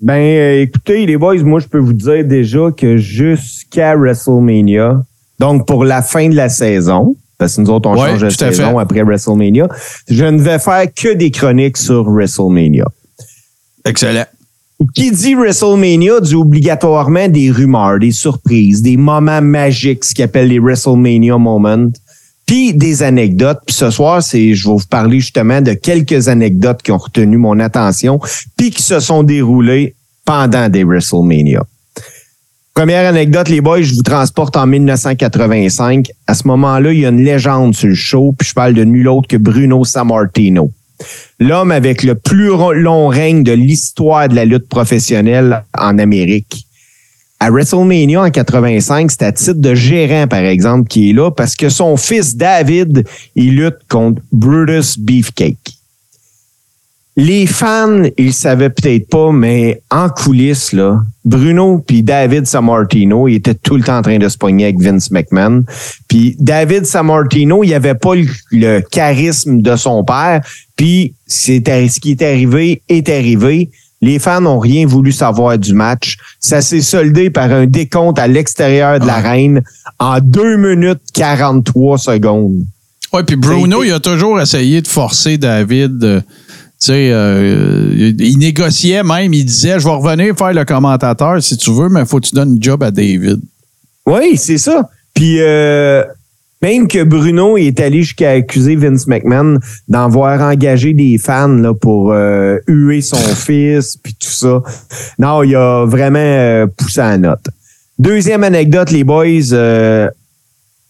Ben, euh, écoutez, les boys, moi, je peux vous dire déjà que jusqu'à WrestleMania, donc pour la fin de la saison, parce que nous autres, on Ouais, change de saison après WrestleMania, je ne vais faire que des chroniques sur WrestleMania. Excellent. Qui dit WrestleMania dit obligatoirement des rumeurs, des surprises, des moments magiques, ce qu'ils appellent les WrestleMania moments, puis des anecdotes. Puis ce soir, c'est, je vais vous parler justement de quelques anecdotes qui ont retenu mon attention, puis qui se sont déroulées pendant des WrestleMania. Première anecdote, les boys, je vous transporte en 1985. À ce moment-là, il y a une légende sur le show, puis je parle de nul autre que Bruno Sammartino. L'homme avec le plus long règne de l'histoire de la lutte professionnelle en Amérique. À WrestleMania en 85, c'est à titre de gérant, par exemple, qui est là parce que son fils David, il lutte contre Brutus Beefcake. Les fans, ils savaient peut-être pas, mais en coulisses, là, Bruno puis David Sammartino, ils étaient tout le temps en train de se pogner avec Vince McMahon. Puis David Sammartino, il avait pas le, le charisme de son père. Puis ce qui est arrivé est arrivé. Les fans n'ont rien voulu savoir du match. Ça s'est soldé par un décompte à l'extérieur de l'arène en 2 minutes 43 secondes. Ouais, puis Bruno, il a toujours essayé de forcer David. Tu sais, euh, il négociait même, il disait Je vais revenir faire le commentateur si tu veux, mais il faut que tu donnes une job à David. Oui, c'est ça. Puis euh, même que Bruno est allé jusqu'à accuser Vince McMahon d'avoir engagé des fans là, pour euh, huer son (laughs) fils, puis tout ça. Non, il a vraiment poussé la note. Deuxième anecdote, les boys,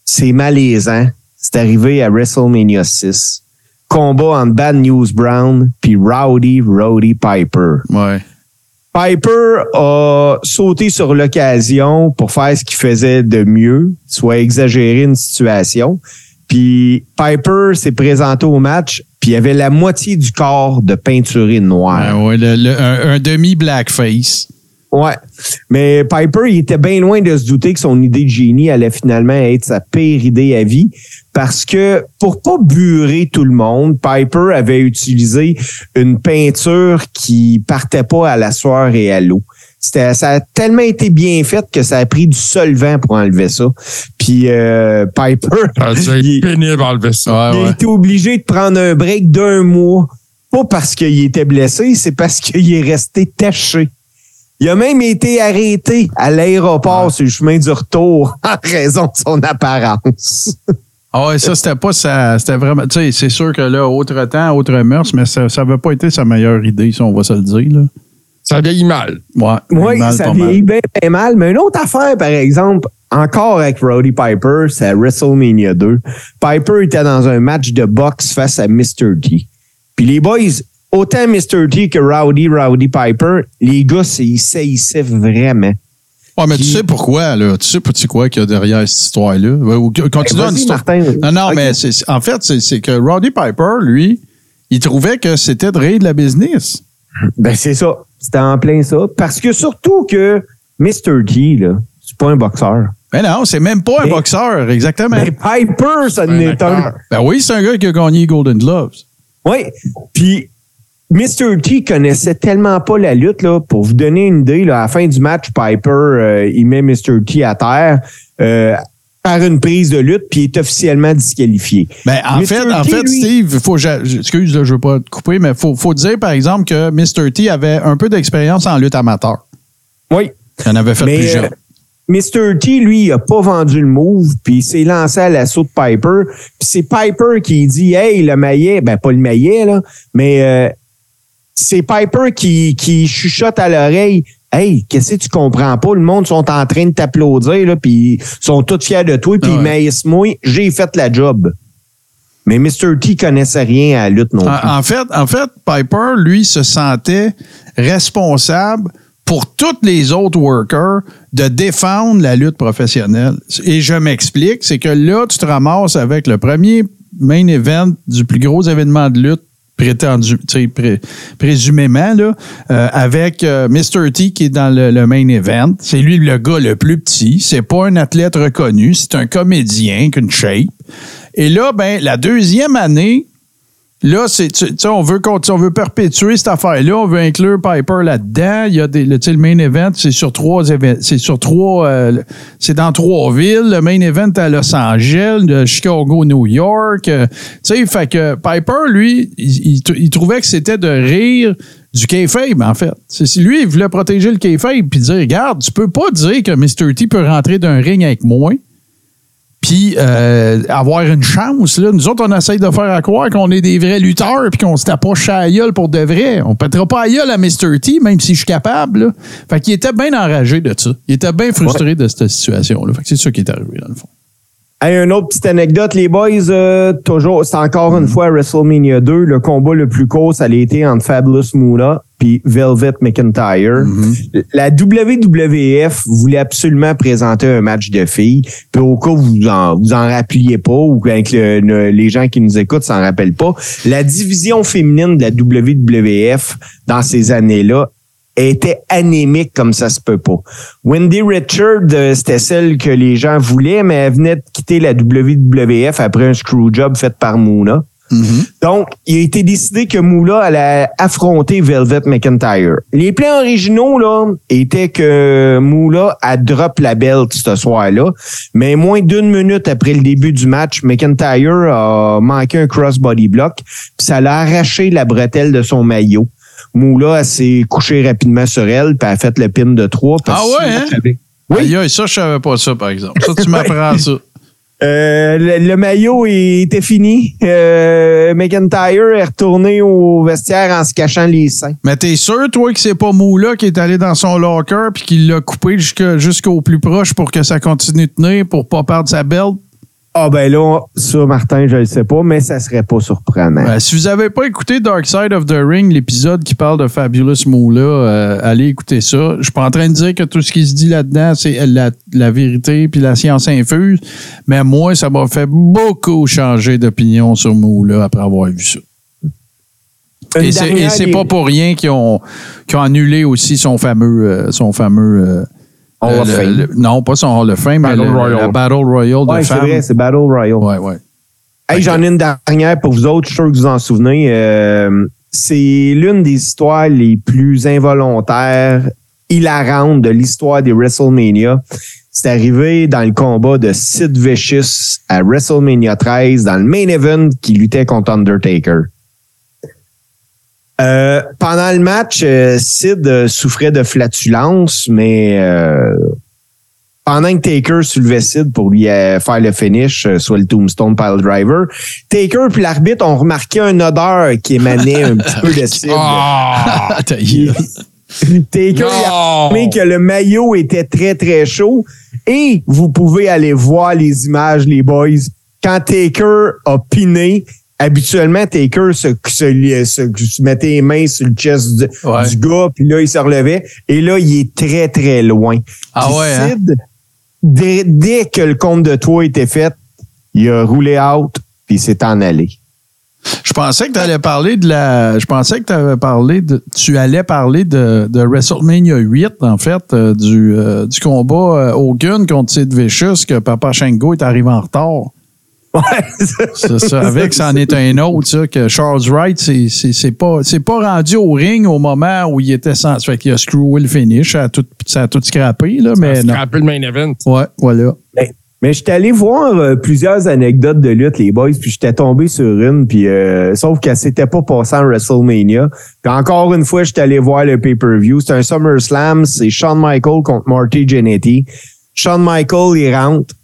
c'est malaisant. C'est arrivé à WrestleMania 6. Combat entre Bad News Brown puis Rowdy Roddy Piper. Ouais. Piper a sauté sur l'occasion pour faire ce qu'il faisait de mieux, soit exagérer une situation. Puis Piper s'est présenté au match, puis il avait la moitié du corps de peinturé noir. Ouais, ouais, le- le- un, un demi-blackface. Ouais. Mais Piper, il était bien loin de se douter que son idée de génie allait finalement être sa pire idée à vie. Parce que pour pas burer tout le monde, Piper avait utilisé une peinture qui partait pas à la sueur et à l'eau. C'était, ça a tellement été bien fait que ça a pris du solvant pour enlever ça. Puis euh, Piper, Ça a être il- pénible enlever ça. Ouais, il a été obligé de prendre un break d'un mois. Pas parce qu'il était blessé, c'est parce qu'il est resté taché. Il a même été arrêté à l'aéroport sur le chemin du retour (laughs) en raison de son apparence. Ah ouais, ça, c'était pas ça. C'était vraiment. Tu sais, c'est sûr que là, autre temps, autre mœurs, mais ça n'avait pas été sa meilleure idée, si on va se le dire. Là. Ça vieillit mal. Ouais. Oui, mal, ça pas mal. vieillit bien, bien mal. Mais une autre affaire, par exemple, encore avec Roddy Piper, c'est à WrestleMania 2. Piper était dans un match de boxe face à Mr. T. Puis les boys, autant Mr. T que Rowdy, Rowdy Piper, les gars, c'est- ils saisissaient vraiment. Ouais, mais tu sais pourquoi, là? Tu sais tu sais quoi qu'il y a derrière cette histoire-là? Ou- Continue Ben. Martin. Non, non, mais c'est- en fait, c'est que Roddy Piper, lui, il trouvait que c'était de rire de la business. Ben, c'est ça. C'était en plein ça. Parce que surtout que Mr. T, là, c'est pas un boxeur. Mais non, c'est même pas un boxeur, exactement. Mais Piper, ça Un n'est un. Ben oui, c'est un gars qui a gagné Golden Gloves. Oui. Puis Mr. T connaissait tellement pas la lutte là. Pour vous donner une idée, là, à la fin du match, Piper euh, il met Mr. T à terre euh, par une prise de lutte, puis il est officiellement disqualifié. Ben, en Mr. fait, en T, fait, lui- Steve, faut, excuse, là, je veux pas te couper, mais faut, faut dire, par exemple, que Mr. T avait un peu d'expérience en lutte amateur. Oui. Il en avait fait Mais plus euh, jeune. Mr. T, lui, il a pas vendu le move, puis il s'est lancé à l'assaut de Piper. Puis c'est Piper qui dit Hey, le maillet, ben pas le maillet, là, mais euh, c'est Piper qui, qui chuchote à l'oreille. Hey, qu'est-ce que tu comprends pas? Le monde sont en train de t'applaudir, là, puis ils sont tous fiers de toi, puis ouais. maïs-moi, j'ai fait la job. Mais Mr. T connaissait rien à la lutte non plus. En, en fait, en fait, Piper, lui, se sentait responsable pour tous les autres workers de défendre la lutte professionnelle. Et je m'explique, c'est que là, tu te ramasses avec le premier main event du plus gros événement de lutte prétendu, présumément, là, euh, avec euh, Mr. T qui est dans le, le main event. C'est lui le gars le plus petit. C'est pas un athlète reconnu. C'est un comédien qu'une shape. Et là, ben, la deuxième année, Là, c'est, tu on veut, veut perpétuer cette affaire-là. On veut inclure Piper là-dedans. Il y a le, le main event, c'est sur trois. C'est sur trois, euh, c'est dans trois villes. Le main event à Los Angeles, Chicago, New York. euh, fait que Piper, lui, il, il tr- il trouvait que c'était de rire du kayfabe, en fait. C'est- lui, il voulait protéger le kayfabe puis dire, regarde, tu peux pas dire que Mr. T peut rentrer d'un ring avec moi puis euh, avoir une chance. Là. Nous autres, on essaye de faire à croire qu'on est des vrais lutteurs puis qu'on se tapoche à la gueule pour de vrai. On pètera pas à gueule à Mr. T, même si je suis capable. Là. Fait qu'il était bien enragé de ça. Il était bien frustré de cette situation-là. Fait que c'est ça qui est arrivé, dans le fond. Hey, une autre petite anecdote, les boys, euh, toujours, c'est encore une fois WrestleMania 2, le combat le plus court, ça a été entre Fabulous Moolah puis Velvet McIntyre. La WWF voulait absolument présenter un match de filles, puis au cas où vous en, vous en rappeliez pas ou que le- le- les gens qui nous écoutent s'en rappellent pas, la division féminine de la WWF dans ces années-là était anémique comme ça se peut pas. Wendy Richard, euh, c'était celle que les gens voulaient, mais elle venait de quitter la WWF après un screwjob fait par Moona. Donc, il a été décidé que Moula allait affronter Velvet McIntyre. Les plans originaux, là, étaient que Moula a drop la belt ce soir-là, mais moins d'une minute après le début du match, McIntyre a manqué un crossbody block, puis ça l'a arraché la bretelle de son maillot. Moula elle s'est couchée rapidement sur elle, puis elle a fait le pin de trois. parce Ah ouais, hein? Oui. Aïe, aïe, ça, je savais pas ça, par exemple. Ça, tu (laughs) m'apprends ça. Euh, le, le maillot était fini. Euh, McIntyre est retourné au vestiaire en se cachant les seins. Mais t'es sûr, toi, que c'est pas Moula qui est allé dans son locker puis qu'il l'a coupé jusqu'au plus proche pour que ça continue de tenir pour pas perdre sa belt? Ah ben là, ça, Martin, je le sais pas, mais ça serait pas surprenant. Euh, si vous avez pas écouté Dark Side of the Ring, l'épisode qui parle de Fabulous Moolah, euh, allez écouter ça. Je suis pas en train de dire que tout ce qui se dit là-dedans, c'est la, la vérité puis la science infuse, mais moi, ça m'a fait beaucoup changer d'opinion sur Moolah après avoir vu ça. Une Et c'est, pas pour rien qu'ils ont, ont annulé aussi son fameux, euh, son fameux euh, Hall of le- Fame. le- non, pas son Hall of Fame, mais Battle le- Royale. la Battle Royale de Ouais, c'est vrai, c'est Battle Royale. Ouais, ouais. Hey, j'en ai une dernière pour vous autres, je suis sûr que vous en souvenez. Euh, c'est l'une des histoires les plus involontaires, hilarantes de l'histoire des WrestleMania. C'est arrivé dans le combat de Sid Vicious à WrestleMania 13, dans le main event qui luttait contre Undertaker. Euh, pendant le match, euh, Sid euh, souffrait de flatulence, mais euh, pendant que Taker soulevait Sid pour lui faire le finish, soit le Tombstone Pile Driver, Taker puis l'arbitre ont remarqué une odeur qui émanait un petit peu de (laughs) Sid. Ah! (laughs) Taker a affirmé que le maillot était très, très chaud. Et vous pouvez aller voir les images, les boys. Quand Taker a piné, habituellement, Taker se, se, se- se mettait les mains sur le chest du, Ouais. du gars, puis là, il se relevait. Et là, il est très, très loin. Ah Puis ouais, hein? Dès, dès que le compte de toi était fait, il a roulé out, puis il s'est en allé. Je pensais que tu allais parler de la. Je pensais que tu avais parlé de. Tu allais parler de, de WrestleMania 8, en fait, euh, du, euh, du combat euh, Hogan contre Sid Vicious, que Papa Shango est arrivé en retard. Ouais, C'est ça. Avec, c'en est un autre, ça, que Charles Wright, c'est, c'est, c'est pas, c'est pas rendu au ring au moment où il était sans. Fait qu'il a screwé le finish, ça a tout, ça a tout scrappé, là, mais non. Scraper le main event. Ouais, voilà. Mais, mais j'étais allé voir euh, plusieurs anecdotes de lutte, les boys, puis j'étais tombé sur une, puis euh, sauf qu'elle s'était pas passée en WrestleMania. Puis encore une fois, j'étais allé voir le pay-per-view. C'est un SummerSlam, c'est Shawn Michaels contre Marty Jannetty. Shawn Michaels, il rentre.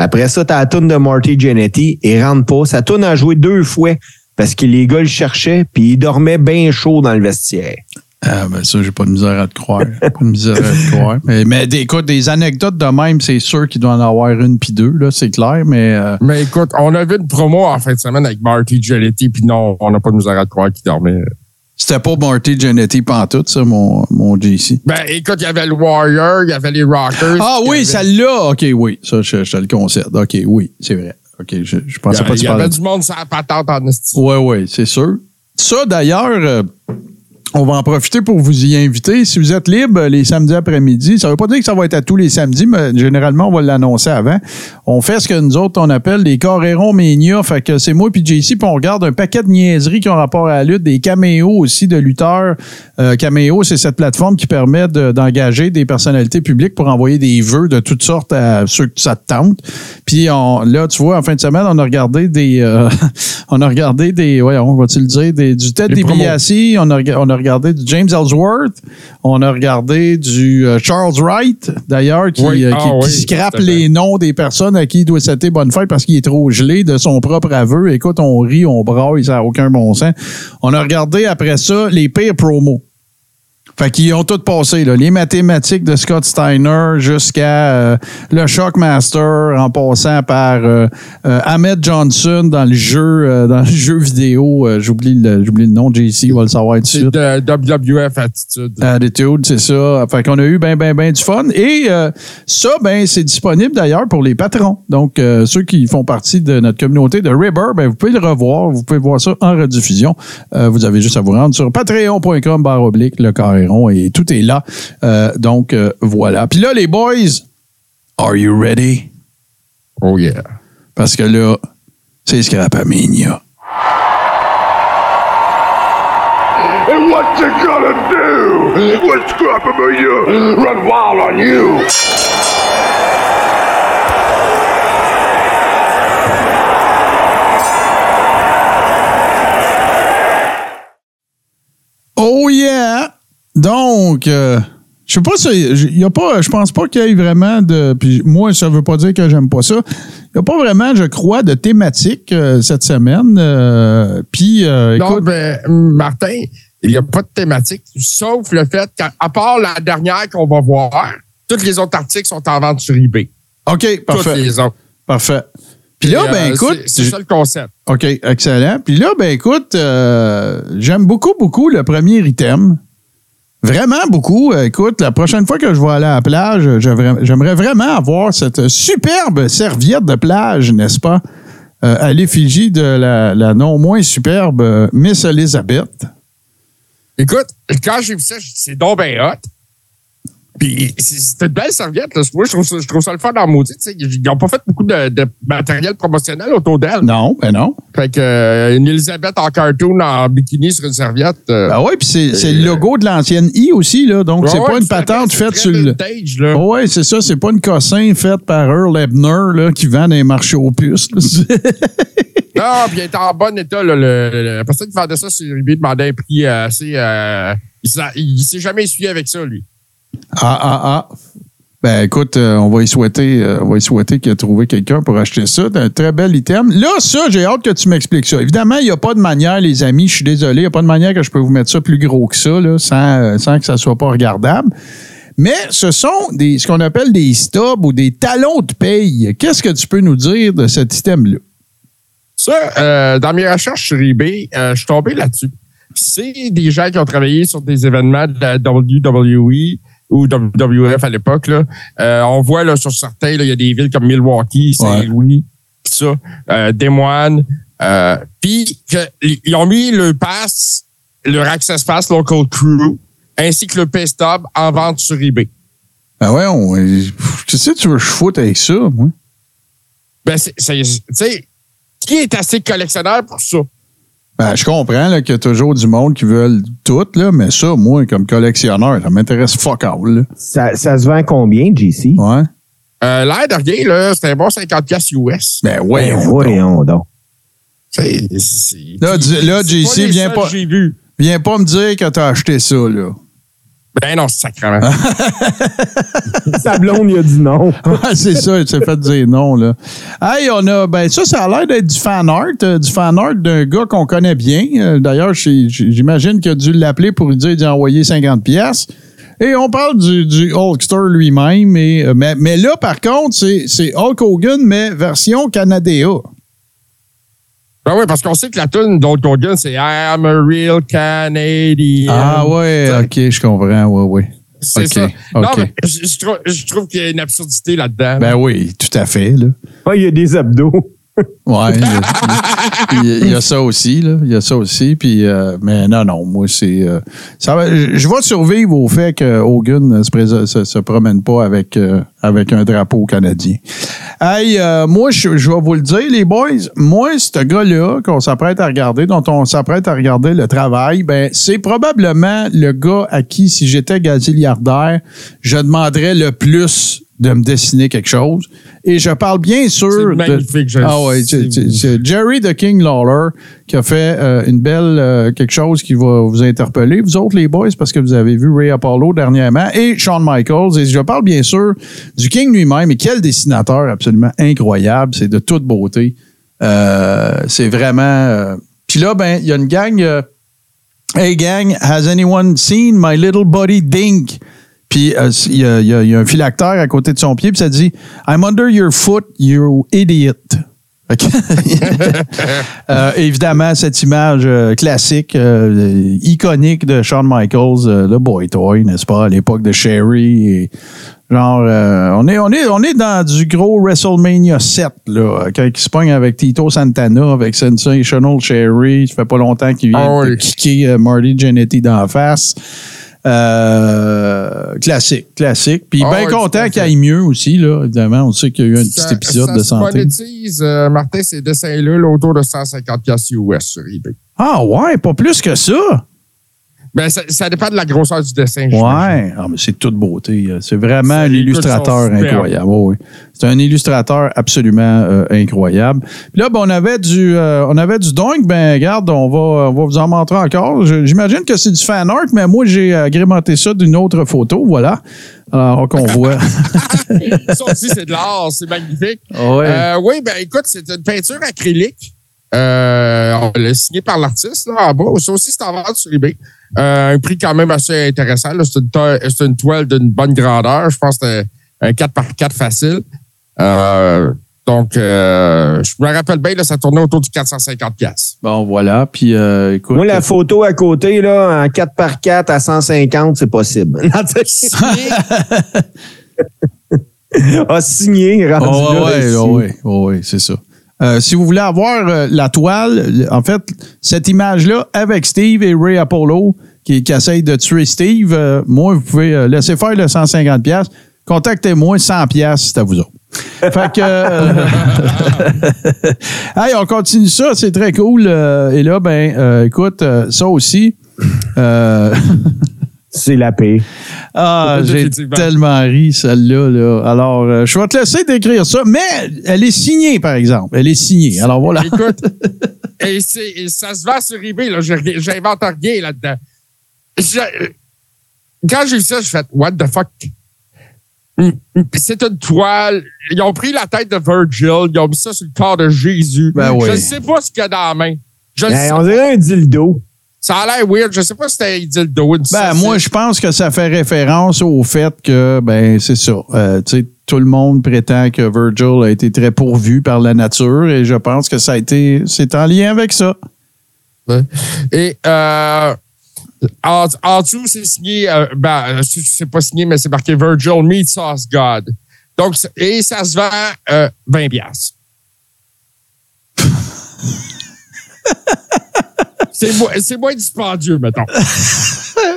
Après ça, t'as la tourne de Marty Jannetty, il rentre pas. Sa tourne a joué deux fois parce que les gars le cherchaient, puis il dormait bien chaud dans le vestiaire. Ah, ben ça, j'ai pas de misère à te croire. pas de misère à te croire. (laughs) Mais, mais écoute, des anecdotes de même, c'est sûr qu'il doit en avoir une puis deux, là, c'est clair, mais. euh, Mais écoute, on a vu une promo en fin de semaine avec Marty Jannetty, puis non, on n'a pas de misère à te croire qu'il dormait. C'était pas Marty Jannetty pantoute, ça, mon, mon JC. Ben, écoute, il y avait le Warrior, il y avait les Rockers. Ah il y oui, avait- celle-là! OK, oui. Ça, je, je te le concède. OK, oui, c'est vrai. OK, je, je Il y pensais pas avait, que il tu y parlais avait du monde la patente en esti. Oui, oui, c'est sûr. Ça, d'ailleurs, euh, on va en profiter pour vous y inviter. Si vous êtes libre les samedis après-midi, ça ne veut pas dire que ça va être à tous les samedis, mais généralement, on va l'annoncer avant. On fait ce que nous autres, on appelle les Carrérons Mania. Fait que c'est moi puis JC, puis on regarde un paquet de niaiseries qui ont rapport à la lutte, des caméos aussi de lutteurs. Euh, Cameo, c'est cette plateforme qui permet de- d'engager des personnalités publiques pour envoyer des vœux de toutes sortes à ceux que ça te tente. Puis on, là, tu vois, en fin de semaine, on a regardé des, euh, (laughs) on a regardé des, ouais, on va-tu le dire, des, du promos. DiBiase, on a, on a regardé du James Ellsworth, on a regardé du euh, Charles Wright, d'ailleurs, qui, Oui. euh, Ah qui, qui oui, scrape les noms des personnes à qui il doit souhaiter bonne fête parce qu'il est trop gelé de son propre aveu. Écoute, on rit, on braille, ça n'a aucun bon sens. On a regardé après ça les pires promos. Fait qu'ils ont tout passé, là. les mathématiques de Scott Steiner jusqu'à euh, le Shockmaster en passant par euh, euh, Ahmed Johnson dans le jeu euh, dans le jeu vidéo. Euh, j'oublie, le, j'oublie le nom, JC va le savoir tout de C'est suite. de WWF Attitude. Attitude, c'est ça. Fait qu'on a eu ben, ben, ben du fun. Et euh, ça, ben, c'est disponible d'ailleurs pour les patrons. Donc, euh, ceux qui font partie de notre communauté de Ribber, ben, vous pouvez le revoir. Vous pouvez voir ça en rediffusion. Euh, vous avez juste à vous rendre sur patreon.com barre oblique, le carréron, et tout est là. Euh, donc, euh, voilà. Puis là, les boys, are you ready? Oh yeah. Parce que là, c'est Scrapamania. And what you gonna do when Scrapamania run wild on you? Oh yeah! Donc, euh, je sais pas si. Y a pas, je pense pas qu'il y ait vraiment de. Puis moi, ça veut pas dire que j'aime pas ça. Il n'y a pas vraiment, je crois, de thématique euh, cette semaine. Euh, puis, euh, Non, ben, Martin, il n'y a pas de thématique, sauf le fait qu'à part la dernière qu'on va voir, tous les autres articles sont en vente sur eBay. OK, parfait. les autres. Parfait. Puis là, ben écoute. C'est ça le concept. OK, excellent. Puis là, ben écoute, j'aime beaucoup, beaucoup le premier item. Vraiment beaucoup. Euh, Écoute, la prochaine fois que je vais aller à la plage, j'aimerais vraiment avoir cette superbe serviette de plage, n'est-ce pas? Euh, à l'effigie de la, non moins superbe euh, Miss Elizabeth. Écoute, quand j'ai vu ça, c'est donc ben hot. Puis c'est- une belle serviette. Là. Moi, je trouve, ça, je trouve ça le fun dans maudit. Ils n'ont pas fait beaucoup de, de matériel promotionnel autour d'elle. Non, ben non. Fait que euh, une Elisabeth en cartoon, en bikini sur une serviette. euh, Ben oui, puis c'est le logo de l'ancienne I aussi, là. Donc, c'est pas ouais, une patente faite sur le. là. Oh ouais, c'est ça. C'est pas une cossin faite par Earl Ebner là, qui vend les marchés aux puces. (laughs) Non, puis il était en bon état. Là, le, la personne qui vendait ça sur eBay demandait un prix euh, assez. euh, il s'est jamais essuyé avec ça, lui. Ah, ah, ah. Ben écoute, euh, on va y souhaiter, euh, on va y souhaiter qu'il a trouvé quelqu'un pour acheter ça. C'est un très bel item. Là, ça, j'ai hâte que tu m'expliques ça. Évidemment, il n'y a pas de manière, les amis, je suis désolé, il n'y a pas de manière que je peux vous mettre ça plus gros que ça, sans, euh, sans que ça soit pas regardable. Mais ce sont des, ce qu'on appelle des stubs ou des talons de paye. Qu'est-ce que tu peux nous dire de cet item-là? Ça, euh, dans mes recherches sur eBay, je suis tombé là-dessus. C'est des gens qui ont travaillé sur des événements de la WWE ou WWF à l'époque. là. Euh, on voit là, sur certains, il y a des villes comme Milwaukee, Saint-Louis, pis ça, euh, Des Moines. Euh, Puis ils ont mis le pass, leur Access Pass Local Crew, ainsi que le P-Stub en vente sur eBay. Ben ouais, on, qu'est-ce que tu veux que je foute avec ça, moi? Ben, c'est, c'est- tu sais, qui est assez collectionneur pour ça? Ben, je comprends là, qu'il y a toujours du monde qui veulent tout, là, mais ça, moi, comme collectionneur, ça m'intéresse fuck all. Là. Ça, ça se vend combien, JC? Ouais. Euh, l'air de rien, là, c'était un bon 50 piastres US. Ben ouais. Ben, voyons donc. C'est- c'est- Là, c'est JC, viens pas-. Viens pas me dire que t'as acheté ça, là. Ben non, sacrément. (laughs) Sa blonde, il a dit non. (laughs) Ouais, c'est ça, il s'est fait dire non, là. Hey, on a, ben ça, ça a l'air d'être du fan art, euh, du fan art d'un gars qu'on connaît bien. Euh, D'ailleurs, j'imagine qu'il a dû l'appeler pour lui dire d'y envoyer 50 pièces. Et on parle du, du Hulkster lui-même. et, euh, Mais, mais là, par contre, c'est c'est Hulk Hogan, mais version Canadéa. Ben oui, parce qu'on sait que la tune d'Old c'est I'm a real Canadian. Ah ouais, ok, je comprends, ouais, ouais. C'est ça. Non, ok. mais je, je trouve, je trouve qu'il y a une absurdité là-dedans. Ben oui, tout à fait, là. Ah, il y a des abdos. Ouais, il y, a, ça aussi, là. Il y a ça aussi. Puis, euh, mais non, non, moi, c'est. euh, ça va- je vais survivre au fait que Hogan ne se, promène pas avec, euh, avec un drapeau canadien. Hey, moi, je, je vais vous le dire, les boys. Moi, ce gars-là qu'on s'apprête à regarder, dont on s'apprête à regarder le travail, ben, c'est probablement le gars à qui, si j'étais gazilliardaire, je demanderais le plus de me dessiner quelque chose. Et je parle bien sûr C'est de- magnifique, je ah ouais, c'est- Jerry the King Lawler qui a fait euh, une belle euh, quelque chose qui va vous interpeller, vous autres les boys, parce que vous avez vu Ray Apollo dernièrement et Shawn Michaels. Et je parle bien sûr du King lui-même. Et quel dessinateur absolument incroyable, c'est de toute beauté. Euh, c'est vraiment. Puis là, ben, il y a une gang. Hey gang, has anyone seen my little buddy Dink? Puis euh, il y, y y a un phylactère à côté de son pied, puis ça dit I'm under your foot, you idiot. Que- (laughs) Euh, évidemment, cette image euh, classique, euh, iconique de Shawn Michaels, euh, le boy toy, n'est-ce pas, à l'époque de Sherry. Et, genre, euh, on, est, on, est, on est dans du gros WrestleMania 7, là, quand il se pogne avec Tito Santana, avec Sensational Sherry. Ça fait pas longtemps qu'il vient Ah de oui. kicker Marty Jannetty d'en face. Euh, classique, classique. Puis Ah bien content qu'il aille mieux aussi, là. Évidemment, on sait qu'il y a eu un petit épisode ça de santé. monétise, euh, Martin, ces dessins-là, là, autour de 150 piastres US sur eBay. Ah ouais, pas plus que ça. Ben, ça, ça dépend de la grosseur du dessin. Ouais, ah, mais c'est toute beauté. euh, C'est vraiment un illustrateur incroyable. C'est un illustrateur absolument euh, incroyable. Puis là, ben, on avait du, euh, on avait du. Ben, regarde, on va, on va vous en montrer encore. J'imagine que c'est du fan art, mais moi, j'ai agrémenté ça d'une autre photo. Voilà. Alors qu'on (laughs) voit. (laughs) Ça aussi, c'est de l'art, c'est magnifique. Ouais. Euh, oui, ben écoute, c'est une peinture acrylique. Euh, on l'a signé par l'artiste là en bas. Ça aussi, c'est en vente sur eBay. Euh, un prix quand même assez intéressant. là. C'est une, to- c'est une toile d'une bonne grandeur. Je pense que c'est un 4 par 4 facile. Euh, donc, euh, je me rappelle bien, là, ça tournait autour du 450 pièces. Bon, voilà. Puis, euh, écoute. Moi, la photo à côté, là, en 4 par 4 à 150, c'est possible. Non, tu sais. ah, signé, rendu Oh, là, ouais, ici. ouais, ouais, c'est ça. Euh, si vous voulez avoir euh, la toile, en fait, cette image-là avec Steve et Ray Apollo qui, qui essayent de tuer Steve, euh, moi, vous pouvez euh, laisser faire le 150$. pièces. Contactez-moi, 100$, pièces, c'est à vous autres. Fait que. euh, (laughs) hey, on continue ça, c'est très cool. euh, et là, ben, euh, écoute, euh, ça aussi. (laughs) C'est la paix. ah, j'ai tellement ri, celle-là. Là. Alors, euh, je vais te laisser décrire ça, mais elle est signée, par exemple. Elle est signée. Alors, voilà. Écoute, (laughs) et, ça se vend sur eBay. Là, Je- j'invente rien là-dedans. Je- quand j'ai vu ça, je fais What the fuck? C'est une toile. Ils ont pris la tête de Virgil, ils ont mis ça sur le corps de Jésus. Ben oui. Je ne sais pas ce qu'il y a dans la main. Je Ben, sais on dirait un dildo. Ça a l'air weird. Je sais pas si c'était un dildo. une Ben, moi, je pense que ça fait référence au fait que, ben, c'est ça. Euh, tu sais, tout le monde prétend que Virgil a été très pourvu par la nature et je pense que ça a été, c'est en lien avec ça. Et euh, en, en dessous, c'est signé, euh, ben, c'est pas signé, mais c'est marqué Virgil Meat Sauce God. Donc, et ça se vend euh, 20 piastres. (laughs) c'est moins, c'est moins dispendieux, mettons. (laughs)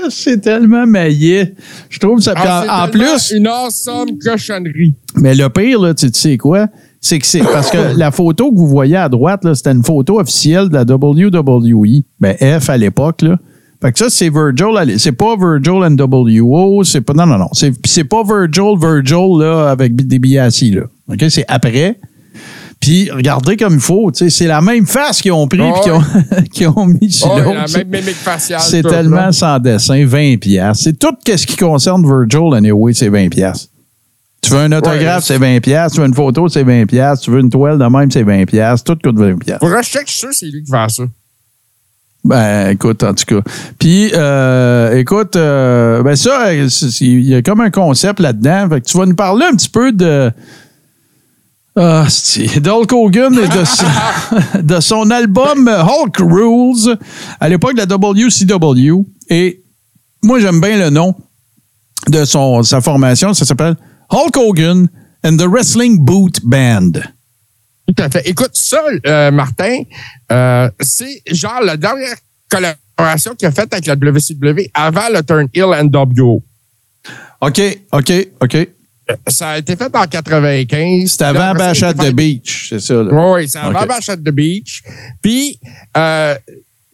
C'est tellement maillet. Je trouve ça. Alors, en, Ah, en plus, Une awesome cochonnerie. mais le pire, là, tu tu sais quoi? C'est que c'est parce que (coughs) la photo que vous voyez à droite, là, c'était une photo officielle de la WWE. Ben, F à l'époque, là. Fait que ça, c'est Virgil. C'est pas Virgil NWO. C'est pas. Non, non, non. C'est c'est pas Virgil, Virgil, là, avec des billets assis, là. OK? C'est après. Puis regardez comme il faut. tu sais, C'est la même face qu'ils ont pris puis (laughs) qu'ils ont, mis sur Oh, l'autre. la C'est- même mimique faciale. C'est tellement là. sans dessin, 20 pièces. C'est tout ce qui concerne Virgil, anyway, c'est 20 pièces. Tu veux un autographe, Ouais. c'est 20 pièces. Tu veux une photo, c'est 20 pièces. Tu veux une toile de même, c'est 20 pièces. Tout coûte 20 pièces. Pour check, je suis sûr que c'est lui qui vend ça. Ben, écoute, en tout cas. Puis, euh, écoute, euh, ben ça, il y a comme un concept là-dedans. Fait que tu vas nous parler un petit peu de... Ah, c'est d'Hulk Hogan et de (laughs) son, de son album Hulk Rules à l'époque de la WCW. Et moi, j'aime bien le nom de son, sa formation. Ça s'appelle Hulk Hogan and the Wrestling Boot Band. Tout à fait. Écoute, ça, euh, Martin, euh, c'est genre la dernière collaboration qu'il a faite avec la WCW avant le Turn Hill NWO. OK, OK, OK. Ça a été fait en 95. C'était avant Là, après Bash ça, at il a the fait- Beach, c'est ça. Oui, c'est avant OK. Bash at the Beach. Puis, euh,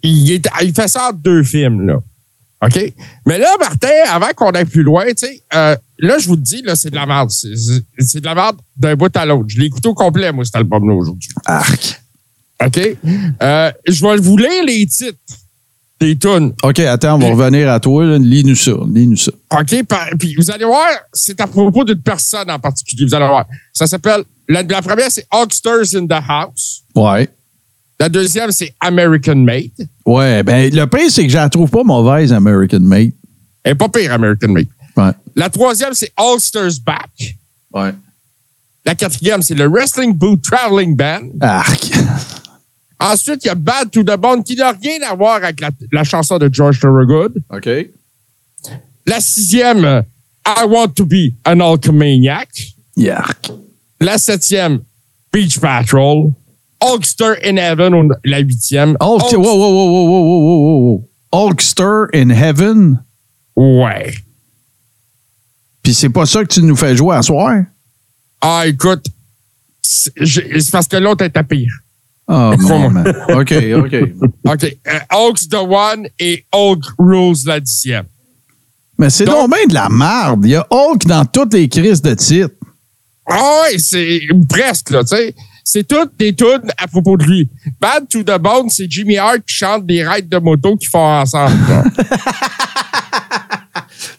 il, est- il fait ça en deux films, là. OK? Mais là, Martin, avant qu'on aille plus loin, tu sais, euh, là, je vous le dis, là, c'est de la merde. C'est de la merde d'un bout à l'autre. Je l'ai écouté au complet, moi, cet album-là, aujourd'hui. Arc. OK? Euh, je vais vous lire les titres des tunes. OK, attends, on va revenir à toi. Lis-nous ça. Lis-nous ça. OK? Puis vous allez voir, c'est à propos d'une personne en particulier. Vous allez voir. Ça s'appelle, la, la première, c'est Hulksters in the House. Ouais. La deuxième, c'est American Made. Ouais, ben le pire, c'est que je la trouve pas mauvaise, American Made. Elle est pas pire, American Made. Ouais. La troisième, c'est Hulksters Back. Ouais. La quatrième, c'est le Wrestling Boot Traveling Band. Arc. (laughs) Ensuite, il y a Bad to the Bone qui n'a rien à voir avec la, la chanson de George Thorogood. OK. La sixième, I Want to be an. Yark. La septième, Beach Patrol. Hulkster in Heaven, la huitième. Hulk, Hulk- wow, wow, wow, wow, wow, wow, wow, wow. Hulkster in Heaven? Ouais. Puis c'est pas ça que tu nous fais jouer à soir? Ah, écoute, c'est parce que l'autre était pire. Oh, (laughs) mon man. OK, OK. OK. Euh, Hulk's the One et Hulk Rules la dixième. Mais c'est donc Donc- bien de la merde. Il y a Hulk dans toutes les crises de titre. Ah ouais, c'est presque, là, tu sais. C'est toutes des tunes à propos de lui. Bad to the Bone, c'est Jimmy Hart qui chante des rides de moto qu'ils font ensemble. (laughs)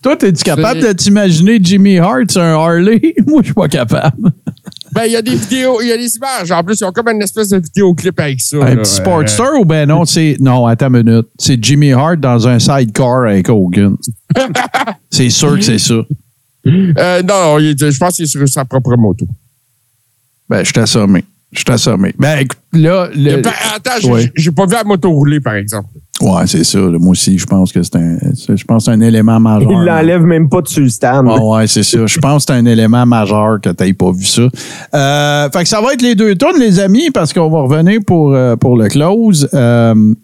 Toi, es-tu capable de t'imaginer Jimmy Hart sur un Harley? (laughs) Moi, je suis pas capable. Ben, il y a des vidéos, il y a des images. En plus, ils ont comme une espèce de vidéoclip avec ça. Un là. petit Sportster ou ben non, c'est. Non, attends une minute. C'est Jimmy Hart dans un sidecar avec Hogan. (laughs) c'est sûr que c'est ça. Euh, non, je pense qu'il est sur sa propre moto. Ben, je t'assomme. Je t'assomme. Ben, écoute, là. le- attends, j'ai- Ouais. j'ai pas vu la moto rouler, par exemple. Ouais, c'est ça. Moi aussi, je pense que c'est un, je pense un élément majeur. Il l'enlève même pas dessus le stand. Ah ouais, c'est ça. Je pense que c'est un élément majeur que tu pas vu ça. Euh, fait que ça va être les deux tournes, les amis, parce qu'on va revenir pour, euh, pour le close. Euh,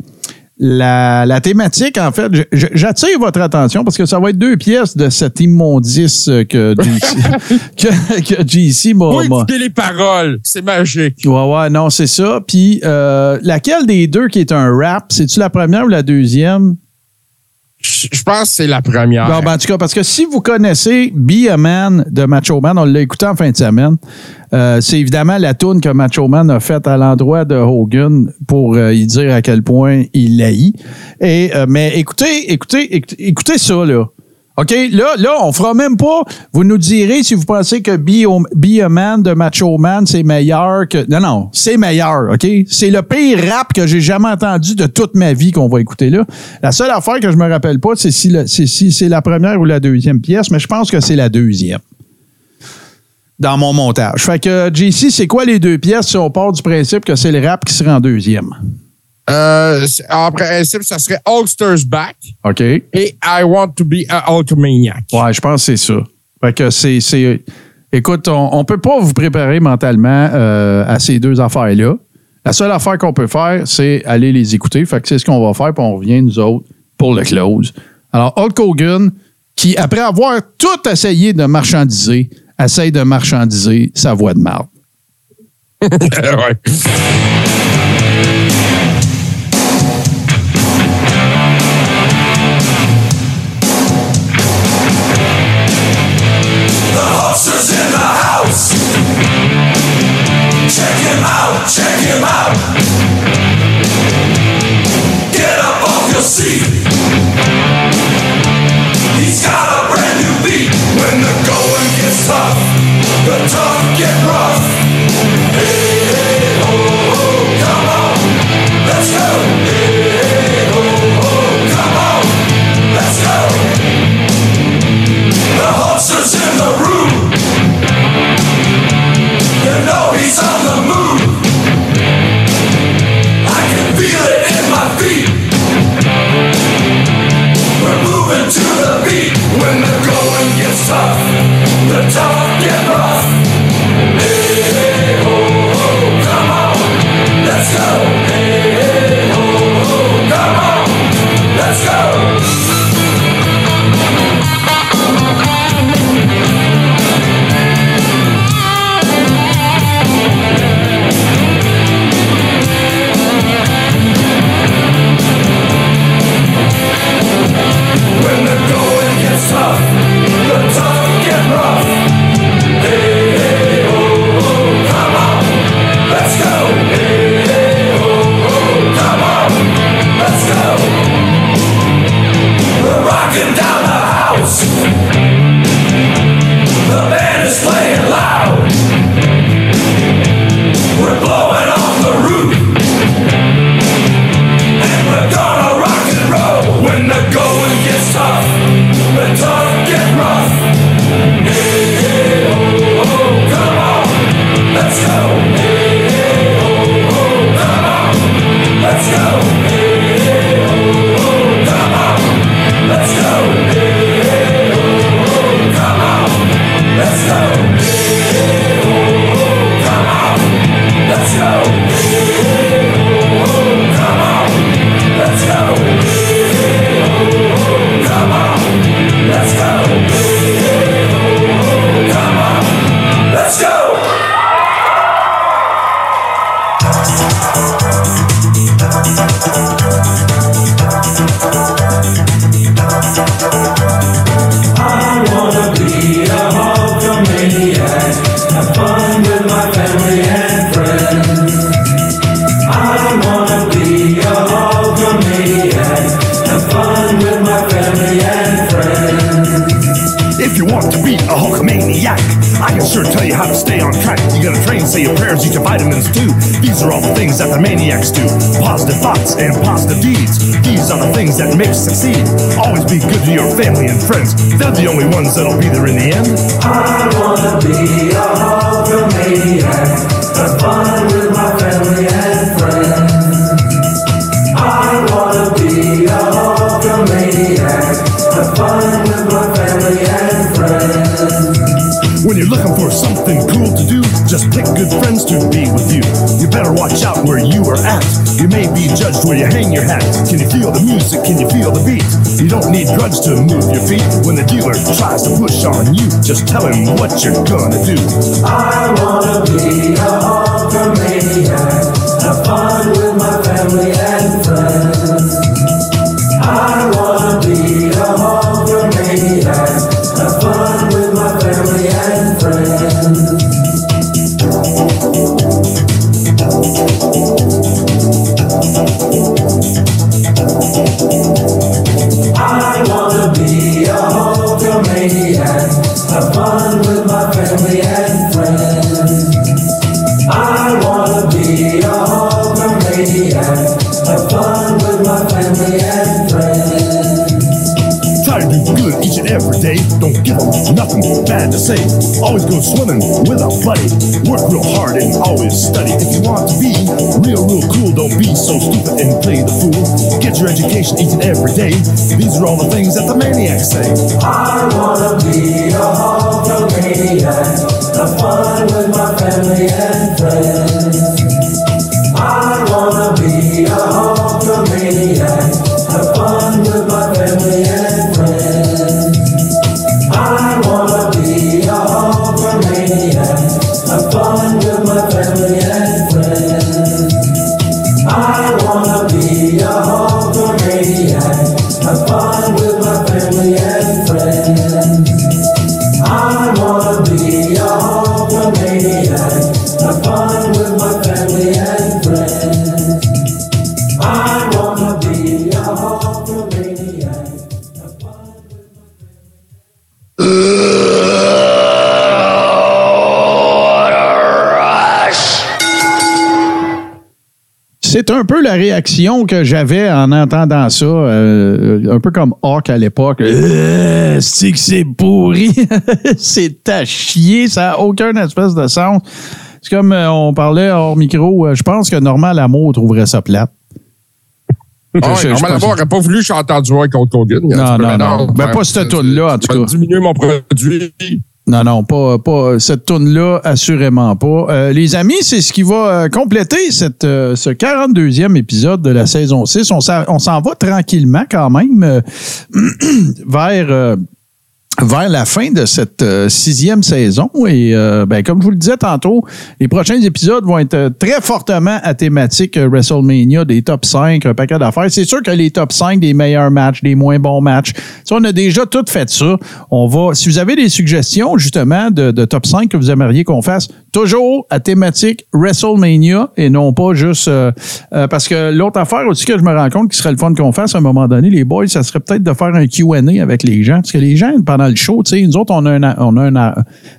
la, la thématique, en fait, j'attire votre attention parce que ça va être deux pièces de cet immondice euh, que (laughs) JC, que, que JC m'a- Oui, les paroles. C'est magique. Ouais, ouais, non, c'est ça. Puis, euh, laquelle des deux qui est un rap, c'est-tu la première ou la deuxième? Je pense que c'est la première. Bon, ben, en tout cas, parce que si vous connaissez Be a Man de Macho Man, on l'a écouté en fin de semaine. euh, c'est évidemment la tune que Macho Man a faite à l'endroit de Hogan pour euh, y dire à quel point il l'haït. Et euh, mais écoutez, écoutez, écoutez, écoutez ça là. OK, là, là, on fera même pas. Vous nous direz si vous pensez que Be, a Man de Macho Man, c'est meilleur que. Non, non, c'est meilleur, OK? C'est le pire rap que j'ai jamais entendu de toute ma vie qu'on va écouter là. La seule affaire que je me rappelle pas, c'est si, si c'est la première ou la deuxième pièce, mais je pense que c'est la deuxième. Dans mon montage. Fait que, JC, c'est quoi les deux pièces si on part du principe que c'est le rap qui sera en deuxième? Euh, en principe, ça serait Hulkster's Back OK? et I Want to be a Hulkamaniac. Ouais, je pense que c'est ça. Fait que c'est. c'est- Écoute, on ne peut pas vous préparer mentalement euh, à ces deux affaires-là. La seule affaire qu'on peut faire, c'est aller les écouter. Fait que c'est ce qu'on va faire, puis on revient, nous autres, pour le close. Alors, Hulk Hogan, qui, après avoir tout essayé de marchandiser, essaye de marchandiser sa voix de marde. (laughs) ouais. Monsters in the house. Check him out, check him out. Get up off your seat. He's got a brand new beat. When the going gets tough, the tough get rough. Hey, hey, ho, ho, come on, let's go. When just tell him what you're gonna nothing bad to say. Always go swimming with a buddy. Work real hard and always study. If you want to be real, real cool, don't be so stupid and play the fool. Get your education each and every day. These are all the things that the maniacs say. I wanna be a Hulkamaniac. Have fun with my family and friends. Réaction que j'avais en entendant ça, euh, un peu comme Hawk à l'époque. Euh, c'est que c'est pourri, (laughs) c'est à chier, ça n'a aucun espèce de sens. C'est comme euh, on parlait hors micro, je pense que Normand Lamour trouverait ça plate. Ah ouais, Lamour n'aurait pas voulu chanter duo avec Hulk Hogan. Non, non, non. Ben, pas cette toune-là, en tout cas. diminuer mon produit. Non, non, pas, pas cette toune-là, assurément pas. Euh, les amis, c'est ce qui va euh, compléter cette, euh, ce 42e épisode de la saison 6. On s'en va tranquillement quand même (clears throat) vers, vers la fin de cette euh, sixième saison. Et euh, ben, comme je vous le disais tantôt, les prochains épisodes vont être euh, très fortement à thématique euh, WrestleMania, des top 5, un paquet d'affaires. C'est sûr que les top 5 des meilleurs matchs, des moins bons matchs, ça, on a déjà tout fait ça. On va, si vous avez des suggestions, justement, de, de top 5 que vous aimeriez qu'on fasse, toujours à thématique WrestleMania et non pas juste parce que l'autre affaire aussi que je me rends compte qui serait le fun qu'on fasse à un moment donné, les boys, ça serait peut-être de faire un Q&A avec les gens parce que les gens pendant le show, tu sais, nous autres on a on a un- une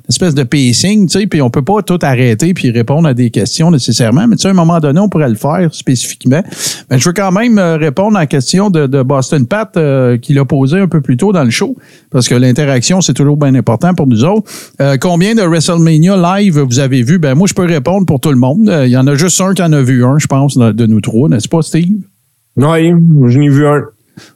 espèce de pacing, tu sais, puis on peut pas tout arrêter puis répondre à des questions nécessairement, mais tu sais à un moment donné on pourrait le faire spécifiquement. Mais je veux quand même euh, répondre à la question de, Boston Pat euh, qu'il a posée un peu plus tôt dans le show parce que l'interaction c'est toujours bien important pour nous autres. Euh, combien de WrestleMania live vous avez vu? Ben moi je peux répondre pour tout le monde. Euh, Il y en a juste un qui en a vu un, je pense, de de nous trois, n'est-ce pas, Steve? Oui, je n'ai vu un.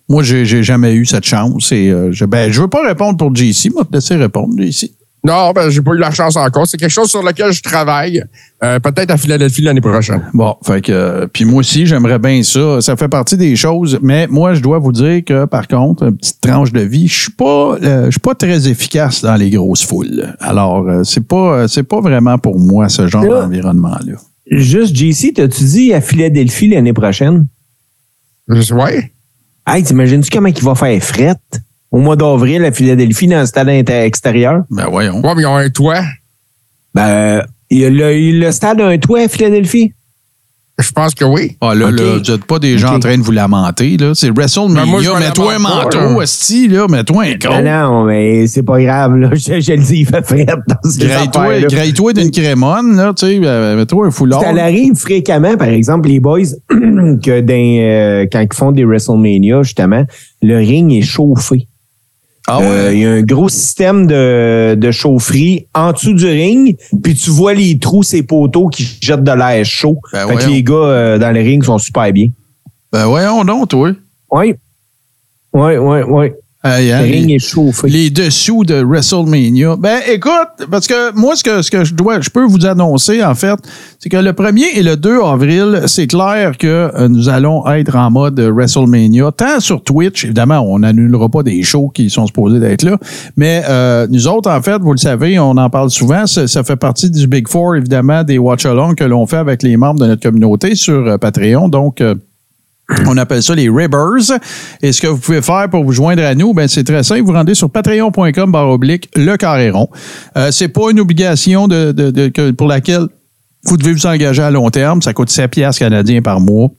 Moi, j'ai j'ai jamais eu cette chance. Et, euh, je, ben, je veux pas répondre pour JC. Moi, te laisser répondre, JC. Non, ben, j'ai pas eu la chance encore. C'est quelque chose sur lequel je travaille. Euh, peut-être à Philadelphie l'année prochaine. Bon, fait que, euh, puis moi aussi, j'aimerais bien ça. Ça fait partie des choses. Mais moi, je dois vous dire que, par contre, une petite tranche de vie, je suis pas, euh, je suis pas très efficace dans les grosses foules. Alors, euh, c'est pas, c'est pas vraiment pour moi ce genre Là. d'environnement-là. Juste, JC, t'as-tu dit à Philadelphie l'année prochaine? Ouais. Hey, t'imagines-tu comment il va faire fret au mois d'avril à Philadelphie dans le stade extérieur? Ben voyons. Ouais, mais ils ont un toit. Ben, il y a le, le stade a un toit à Philadelphie. Je pense que oui. Ah là, là, vous n'êtes pas des gens en train de vous lamenter. Là. C'est Ben, WrestleMania. me mets-toi un manteau, là. esti, là. Mets-toi un Non, gros. non, mais c'est pas grave, là. (laughs) Je, je le dis, il fait fret dans ces Graille-toi d'une crémone, là, tu sais, euh, mets-toi un foulard. Ça arrive fréquemment, par exemple, les boys, (clears throat) que dans, euh, quand ils font des WrestleMania, justement, le ring est chauffé. Ah Euh? Il y a un gros système de, de chaufferie en dessous du ring, puis tu vois les trous, ces poteaux qui jettent de l'air chaud. Ben fait que les gars euh, dans le ring sont super bien. Ben voyons donc, toi. Oui. Oui, oui, oui. Hey, hein, Le ring les, est chauffé. les dessous de WrestleMania. Ben écoute, parce que moi, ce que, ce que je dois, je peux vous annoncer, en fait, c'est que le 1er et le 2 avril, c'est clair que euh, nous allons être en mode WrestleMania, tant sur Twitch, évidemment, on n'annulera pas des shows qui sont supposés d'être là, mais euh, nous autres, en fait, vous le savez, on en parle souvent, ça, ça fait partie du Big Four, évidemment, des watch-alongs que l'on fait avec les membres de notre communauté sur euh, Patreon. Donc, euh, on appelle ça les Ribbers. Et ce que vous pouvez faire pour vous joindre à nous, ben c'est très simple. Vous rendez sur patreon.com barre oblique le carré rond. Euh, c'est pas une obligation de, de- pour laquelle vous devez vous engager à long terme. Ça coûte 7 piastres canadiens par mois.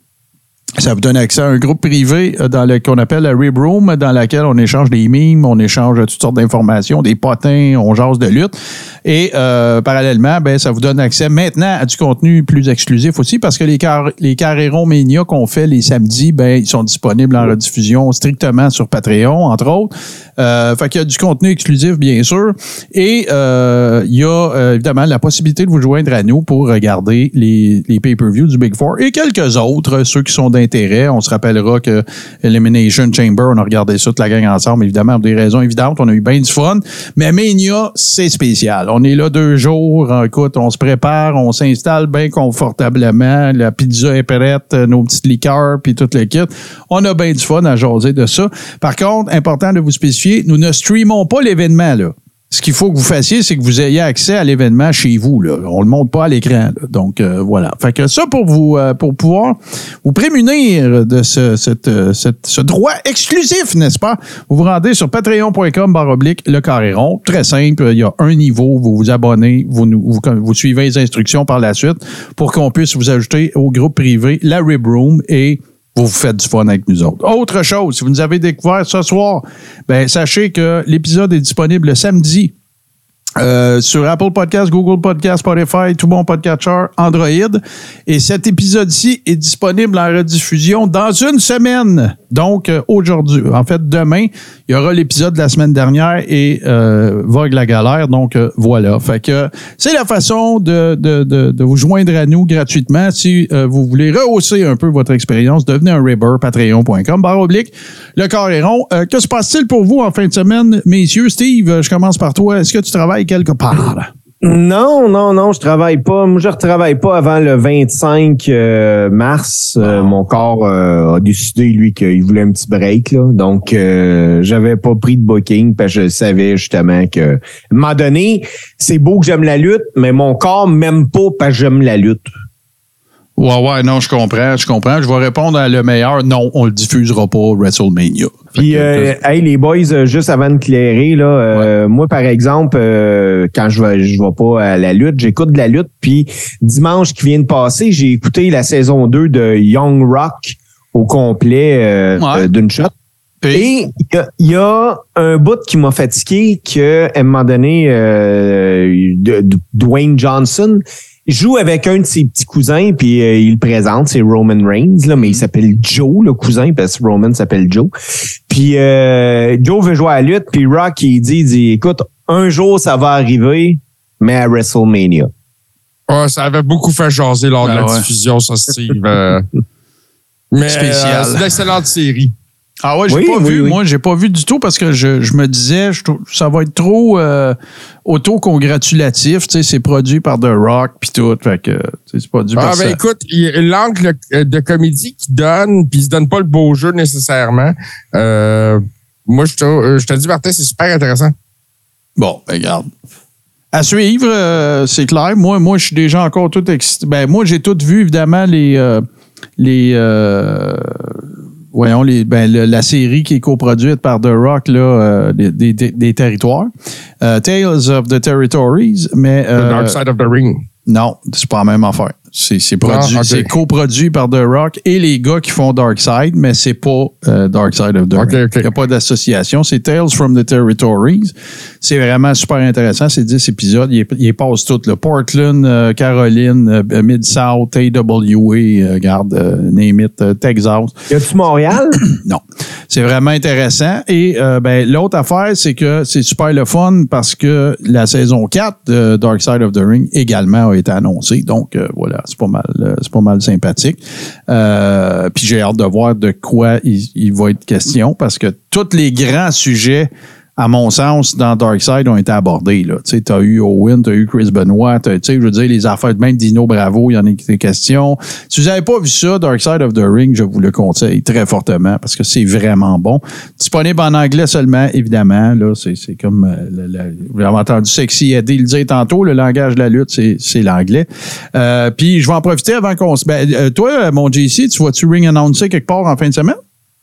Ça vous donne accès à un groupe privé euh, dans le qu'on appelle la Rib Room, dans laquelle on échange des mimes, on échange toutes sortes d'informations, des potins, on jase de lutte. Et euh, parallèlement, ben, ça vous donne accès maintenant à du contenu plus exclusif aussi, parce que les, car les Carrérons Mania qu'on fait les samedis, ben, ils sont disponibles en rediffusion strictement sur Patreon, entre autres. Euh, fait qu'il y a du contenu exclusif, bien sûr. Et euh, il y a euh, évidemment la possibilité de vous joindre à nous pour regarder les, les pay-per-views du Big Four et quelques autres, ceux qui sont d'intérêt. On se rappellera que Elimination Chamber, on a regardé ça toute la gang ensemble, évidemment, pour des raisons évidentes. On a eu bien du fun. Mais Mania, c'est spécial. On est là deux jours. Écoute, on se prépare, on s'installe bien confortablement. La pizza est prête, nos petites liqueurs, puis tout le kit. On a bien du fun à jaser de ça. Par contre, important de vous spécifier, nous ne streamons pas l'événement, là. Ce qu'il faut que vous fassiez, c'est que vous ayez accès à l'événement chez vous. Là. On le montre pas à l'écran. Donc euh, voilà. Fait que ça pour vous euh, pour pouvoir vous prémunir de euh, ce droit exclusif, n'est-ce pas? Vous vous rendez sur patreon.com barre oblique le carré rond. Très simple. Il y a un niveau. Vous vous abonnez. Vous, nous- vous suivez les instructions par la suite pour qu'on puisse vous ajouter au groupe privé la Rib Room et vous vous faites du fun avec nous autres. Autre chose, si vous nous avez découvert ce soir, ben, sachez que l'épisode est disponible le samedi euh, sur Apple Podcast, Google Podcast, Spotify, tout bon podcatcher, Android. Et cet épisode-ci est disponible en rediffusion dans une semaine. Donc, euh, aujourd'hui, en fait, demain, il y aura l'épisode de la semaine dernière et euh, Vogue la galère. Donc, euh, voilà. Fait que c'est la façon de, de, de, de vous joindre à nous gratuitement. Si euh, vous voulez rehausser un peu votre expérience, devenez un Ribber, patreon.com, barre oblique, le carré rond. Euh, que se passe-t-il pour vous en fin de semaine, messieurs? Steve, euh, je commence par toi. Est-ce que tu travailles quelque part? Non, non, non, je travaille pas. Moi, je retravaille pas avant le 25 euh, mars. Euh, mon corps euh, a décidé, lui, qu'il voulait un petit break. Là. Donc, j'avais pas pris de booking parce que je savais justement que, à un moment donné, c'est beau que j'aime la lutte, mais mon corps m'aime pas parce que j'aime la lutte. Ouais, ouais, non, je comprends, je comprends. Je vais répondre à le meilleur. Non, on le diffusera pas, WrestleMania. Puis, euh, hey, les boys, euh, juste avant de clairer, là, euh, moi, par exemple, euh, quand je vais, je vais pas à la lutte, j'écoute de la lutte. Puis, dimanche qui vient de passer, j'ai écouté la saison 2 de Young Rock au complet euh, Ouais. euh, d'une shot. Et il y y, a un bout qui m'a fatigué que, à un moment donné, euh, de- de- Dwayne Johnson joue avec un de ses petits cousins, puis euh, il le présente, c'est Roman Reigns, là, mais il s'appelle Joe, le cousin, parce que Roman s'appelle Joe. Puis euh, Joe veut jouer à la lutte, puis Rock, il dit, il dit, écoute, un jour, ça va arriver, mais à WrestleMania. Ouais, ça avait beaucoup fait jaser lors de Ah la ouais. diffusion, ça, Steve. euh. (laughs) mais Spécial. euh, c'est une excellente série. Ah ouais, j'ai Oui, pas oui, vu. oui. Moi, j'ai pas vu du tout parce que je, je me disais, je ça va être trop euh, auto-congratulatif. Tu sais, c'est produit par The Rock puis tout. Fait que, tu sais, c'est produit Ah, par ben ça. écoute, il- l'angle de comédie qu'il donne, puis il se donne pas le beau jeu nécessairement. Euh, moi, je te, euh, je te dis, Martin, c'est super intéressant. Bon, ben, regarde. À suivre, euh, c'est clair. Moi, moi, je suis déjà encore tout excité. Ben, moi, j'ai tout vu, évidemment, les. euh, les euh, voyons, les, ben, le- la série qui est coproduite par The Rock, là, euh, des, des- territoires. Euh, Tales of the Territories, mais. The euh, Dark Side of the Ring. Non, c'est pas la même affaire. C'est c'est produit, Ah, c'est coproduit par The Rock et les gars qui font Dark Side, mais c'est pas Dark Side of the Ring. Il n'y a pas d'association. C'est Tales from the Territories. C'est vraiment super intéressant. C'est 10 épisodes. Il, il passe tout. Là. Portland, euh, Caroline, euh, Mid-South, AWA, euh, garde, euh, name it, euh, Texas. Y a-tu Montréal? (clears throat) Non. C'est vraiment intéressant. Et euh, ben, l'autre affaire, c'est que c'est super le fun parce que la saison 4 de Dark Side of the Ring également a été annoncée. Donc euh, voilà, c'est pas mal, euh, c'est pas mal sympathique. Euh, puis j'ai hâte de voir de quoi il, il va être question parce que tous les grands sujets à mon sens, dans Darkseid ont été abordés. Tu t'as eu Owen, t'as eu Chris Benoit, tu je veux dire, les affaires même Dino Bravo, il y en a des questions. Si vous n'avez pas vu ça, Darkside of the Ring, je vous le conseille très fortement parce que c'est vraiment bon. Disponible en anglais seulement, évidemment. Là, c'est, comme, euh, le- le- vous avez entendu Sexy Eddie le dire tantôt, le langage de la lutte, c'est, l'anglais. Euh, puis je vais en profiter avant qu'on se... Ben, euh, toi, mon JC, tu vas-tu ring annoncer quelque part en fin de semaine?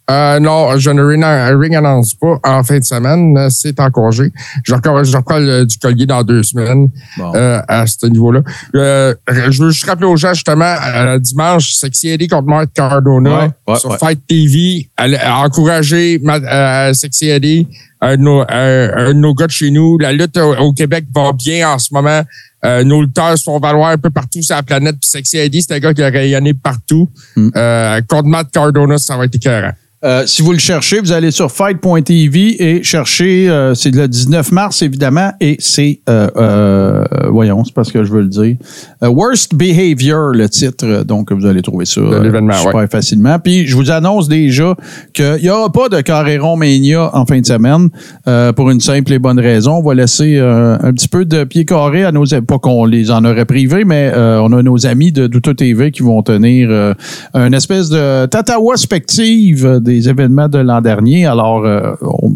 Euh, non, je ne ring, annonce pas en fin de semaine. euh, C'est en congé. Je reprends, je reprends le- du collier dans deux semaines Bon. euh, à ce niveau-là. Euh, je veux juste rappeler aux gens, justement, euh, dimanche, Sexy Eddie contre Mark Cardona Ouais, ouais, sur ouais. Fight TV. Euh, Sexy Eddie, un de, nos, un- de nos gars de chez nous. La lutte au, au Québec va bien en ce moment. Euh, nos lutteurs se font valoir un peu partout sur la planète. Puis Sexy Eddie, c'est un gars qui a rayonné partout. Hmm. Euh, contre Matt Cardona, ça va être écœurant. Euh, si vous le cherchez, vous allez sur fight.tv et cherchez, euh, c'est le 19 mars évidemment, et c'est, euh, euh, voyons, c'est parce que je veux le dire, Euh, Worst Behavior, le titre, donc vous allez trouver ça l'événement, super ouais. facilement. Puis je vous annonce déjà qu'il n'y aura pas de Carréron Mania en fin de semaine euh, pour une simple et bonne raison. On va laisser un petit peu de pied carré à nos, pas qu'on les en aurait privés, mais euh, on a nos amis de Douta TV qui vont tenir euh, une espèce de tatawa spective des événements de l'an dernier. Alors, euh,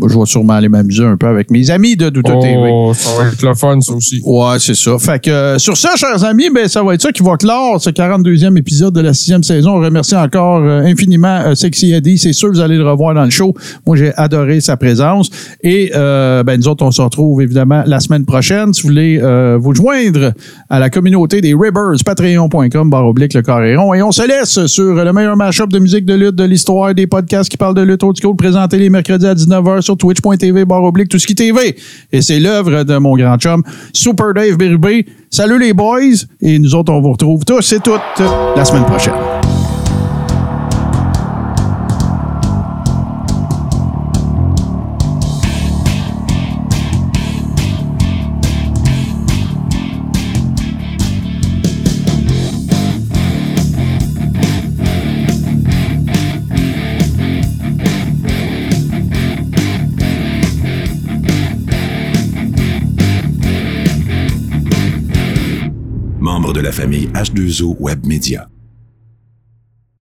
je vais sûrement aller m'amuser un peu avec mes amis de Douta TV. Oh, ça va être le fun, ça aussi. Ouais, c'est ça. Fait que euh, sur ça, chers amis, ben ça va être ça qui va clore ce 42e épisode de la sixième saison. On remercie encore euh, infiniment Sexy Eddie. C'est sûr, vous allez le revoir dans le show. Moi, j'ai adoré sa présence. Et ben nous autres, on se retrouve évidemment la semaine prochaine. Si vous voulez vous joindre à la communauté des Ribbers, patreon.com, barre oblique, le carré rond. Et on se laisse sur le meilleur mashup de musique de lutte de l'histoire, des podcasts qui parlent de lutte school, présenté les mercredis à 19h sur twitch.tv, barre oblique, tout ce qui TV. Et c'est l'œuvre de mon grand chum, Super Dave Bérubé. Salut les boys. Et nous autres, on vous retrouve tous et toutes la semaine prochaine. la famille H2O Web Media.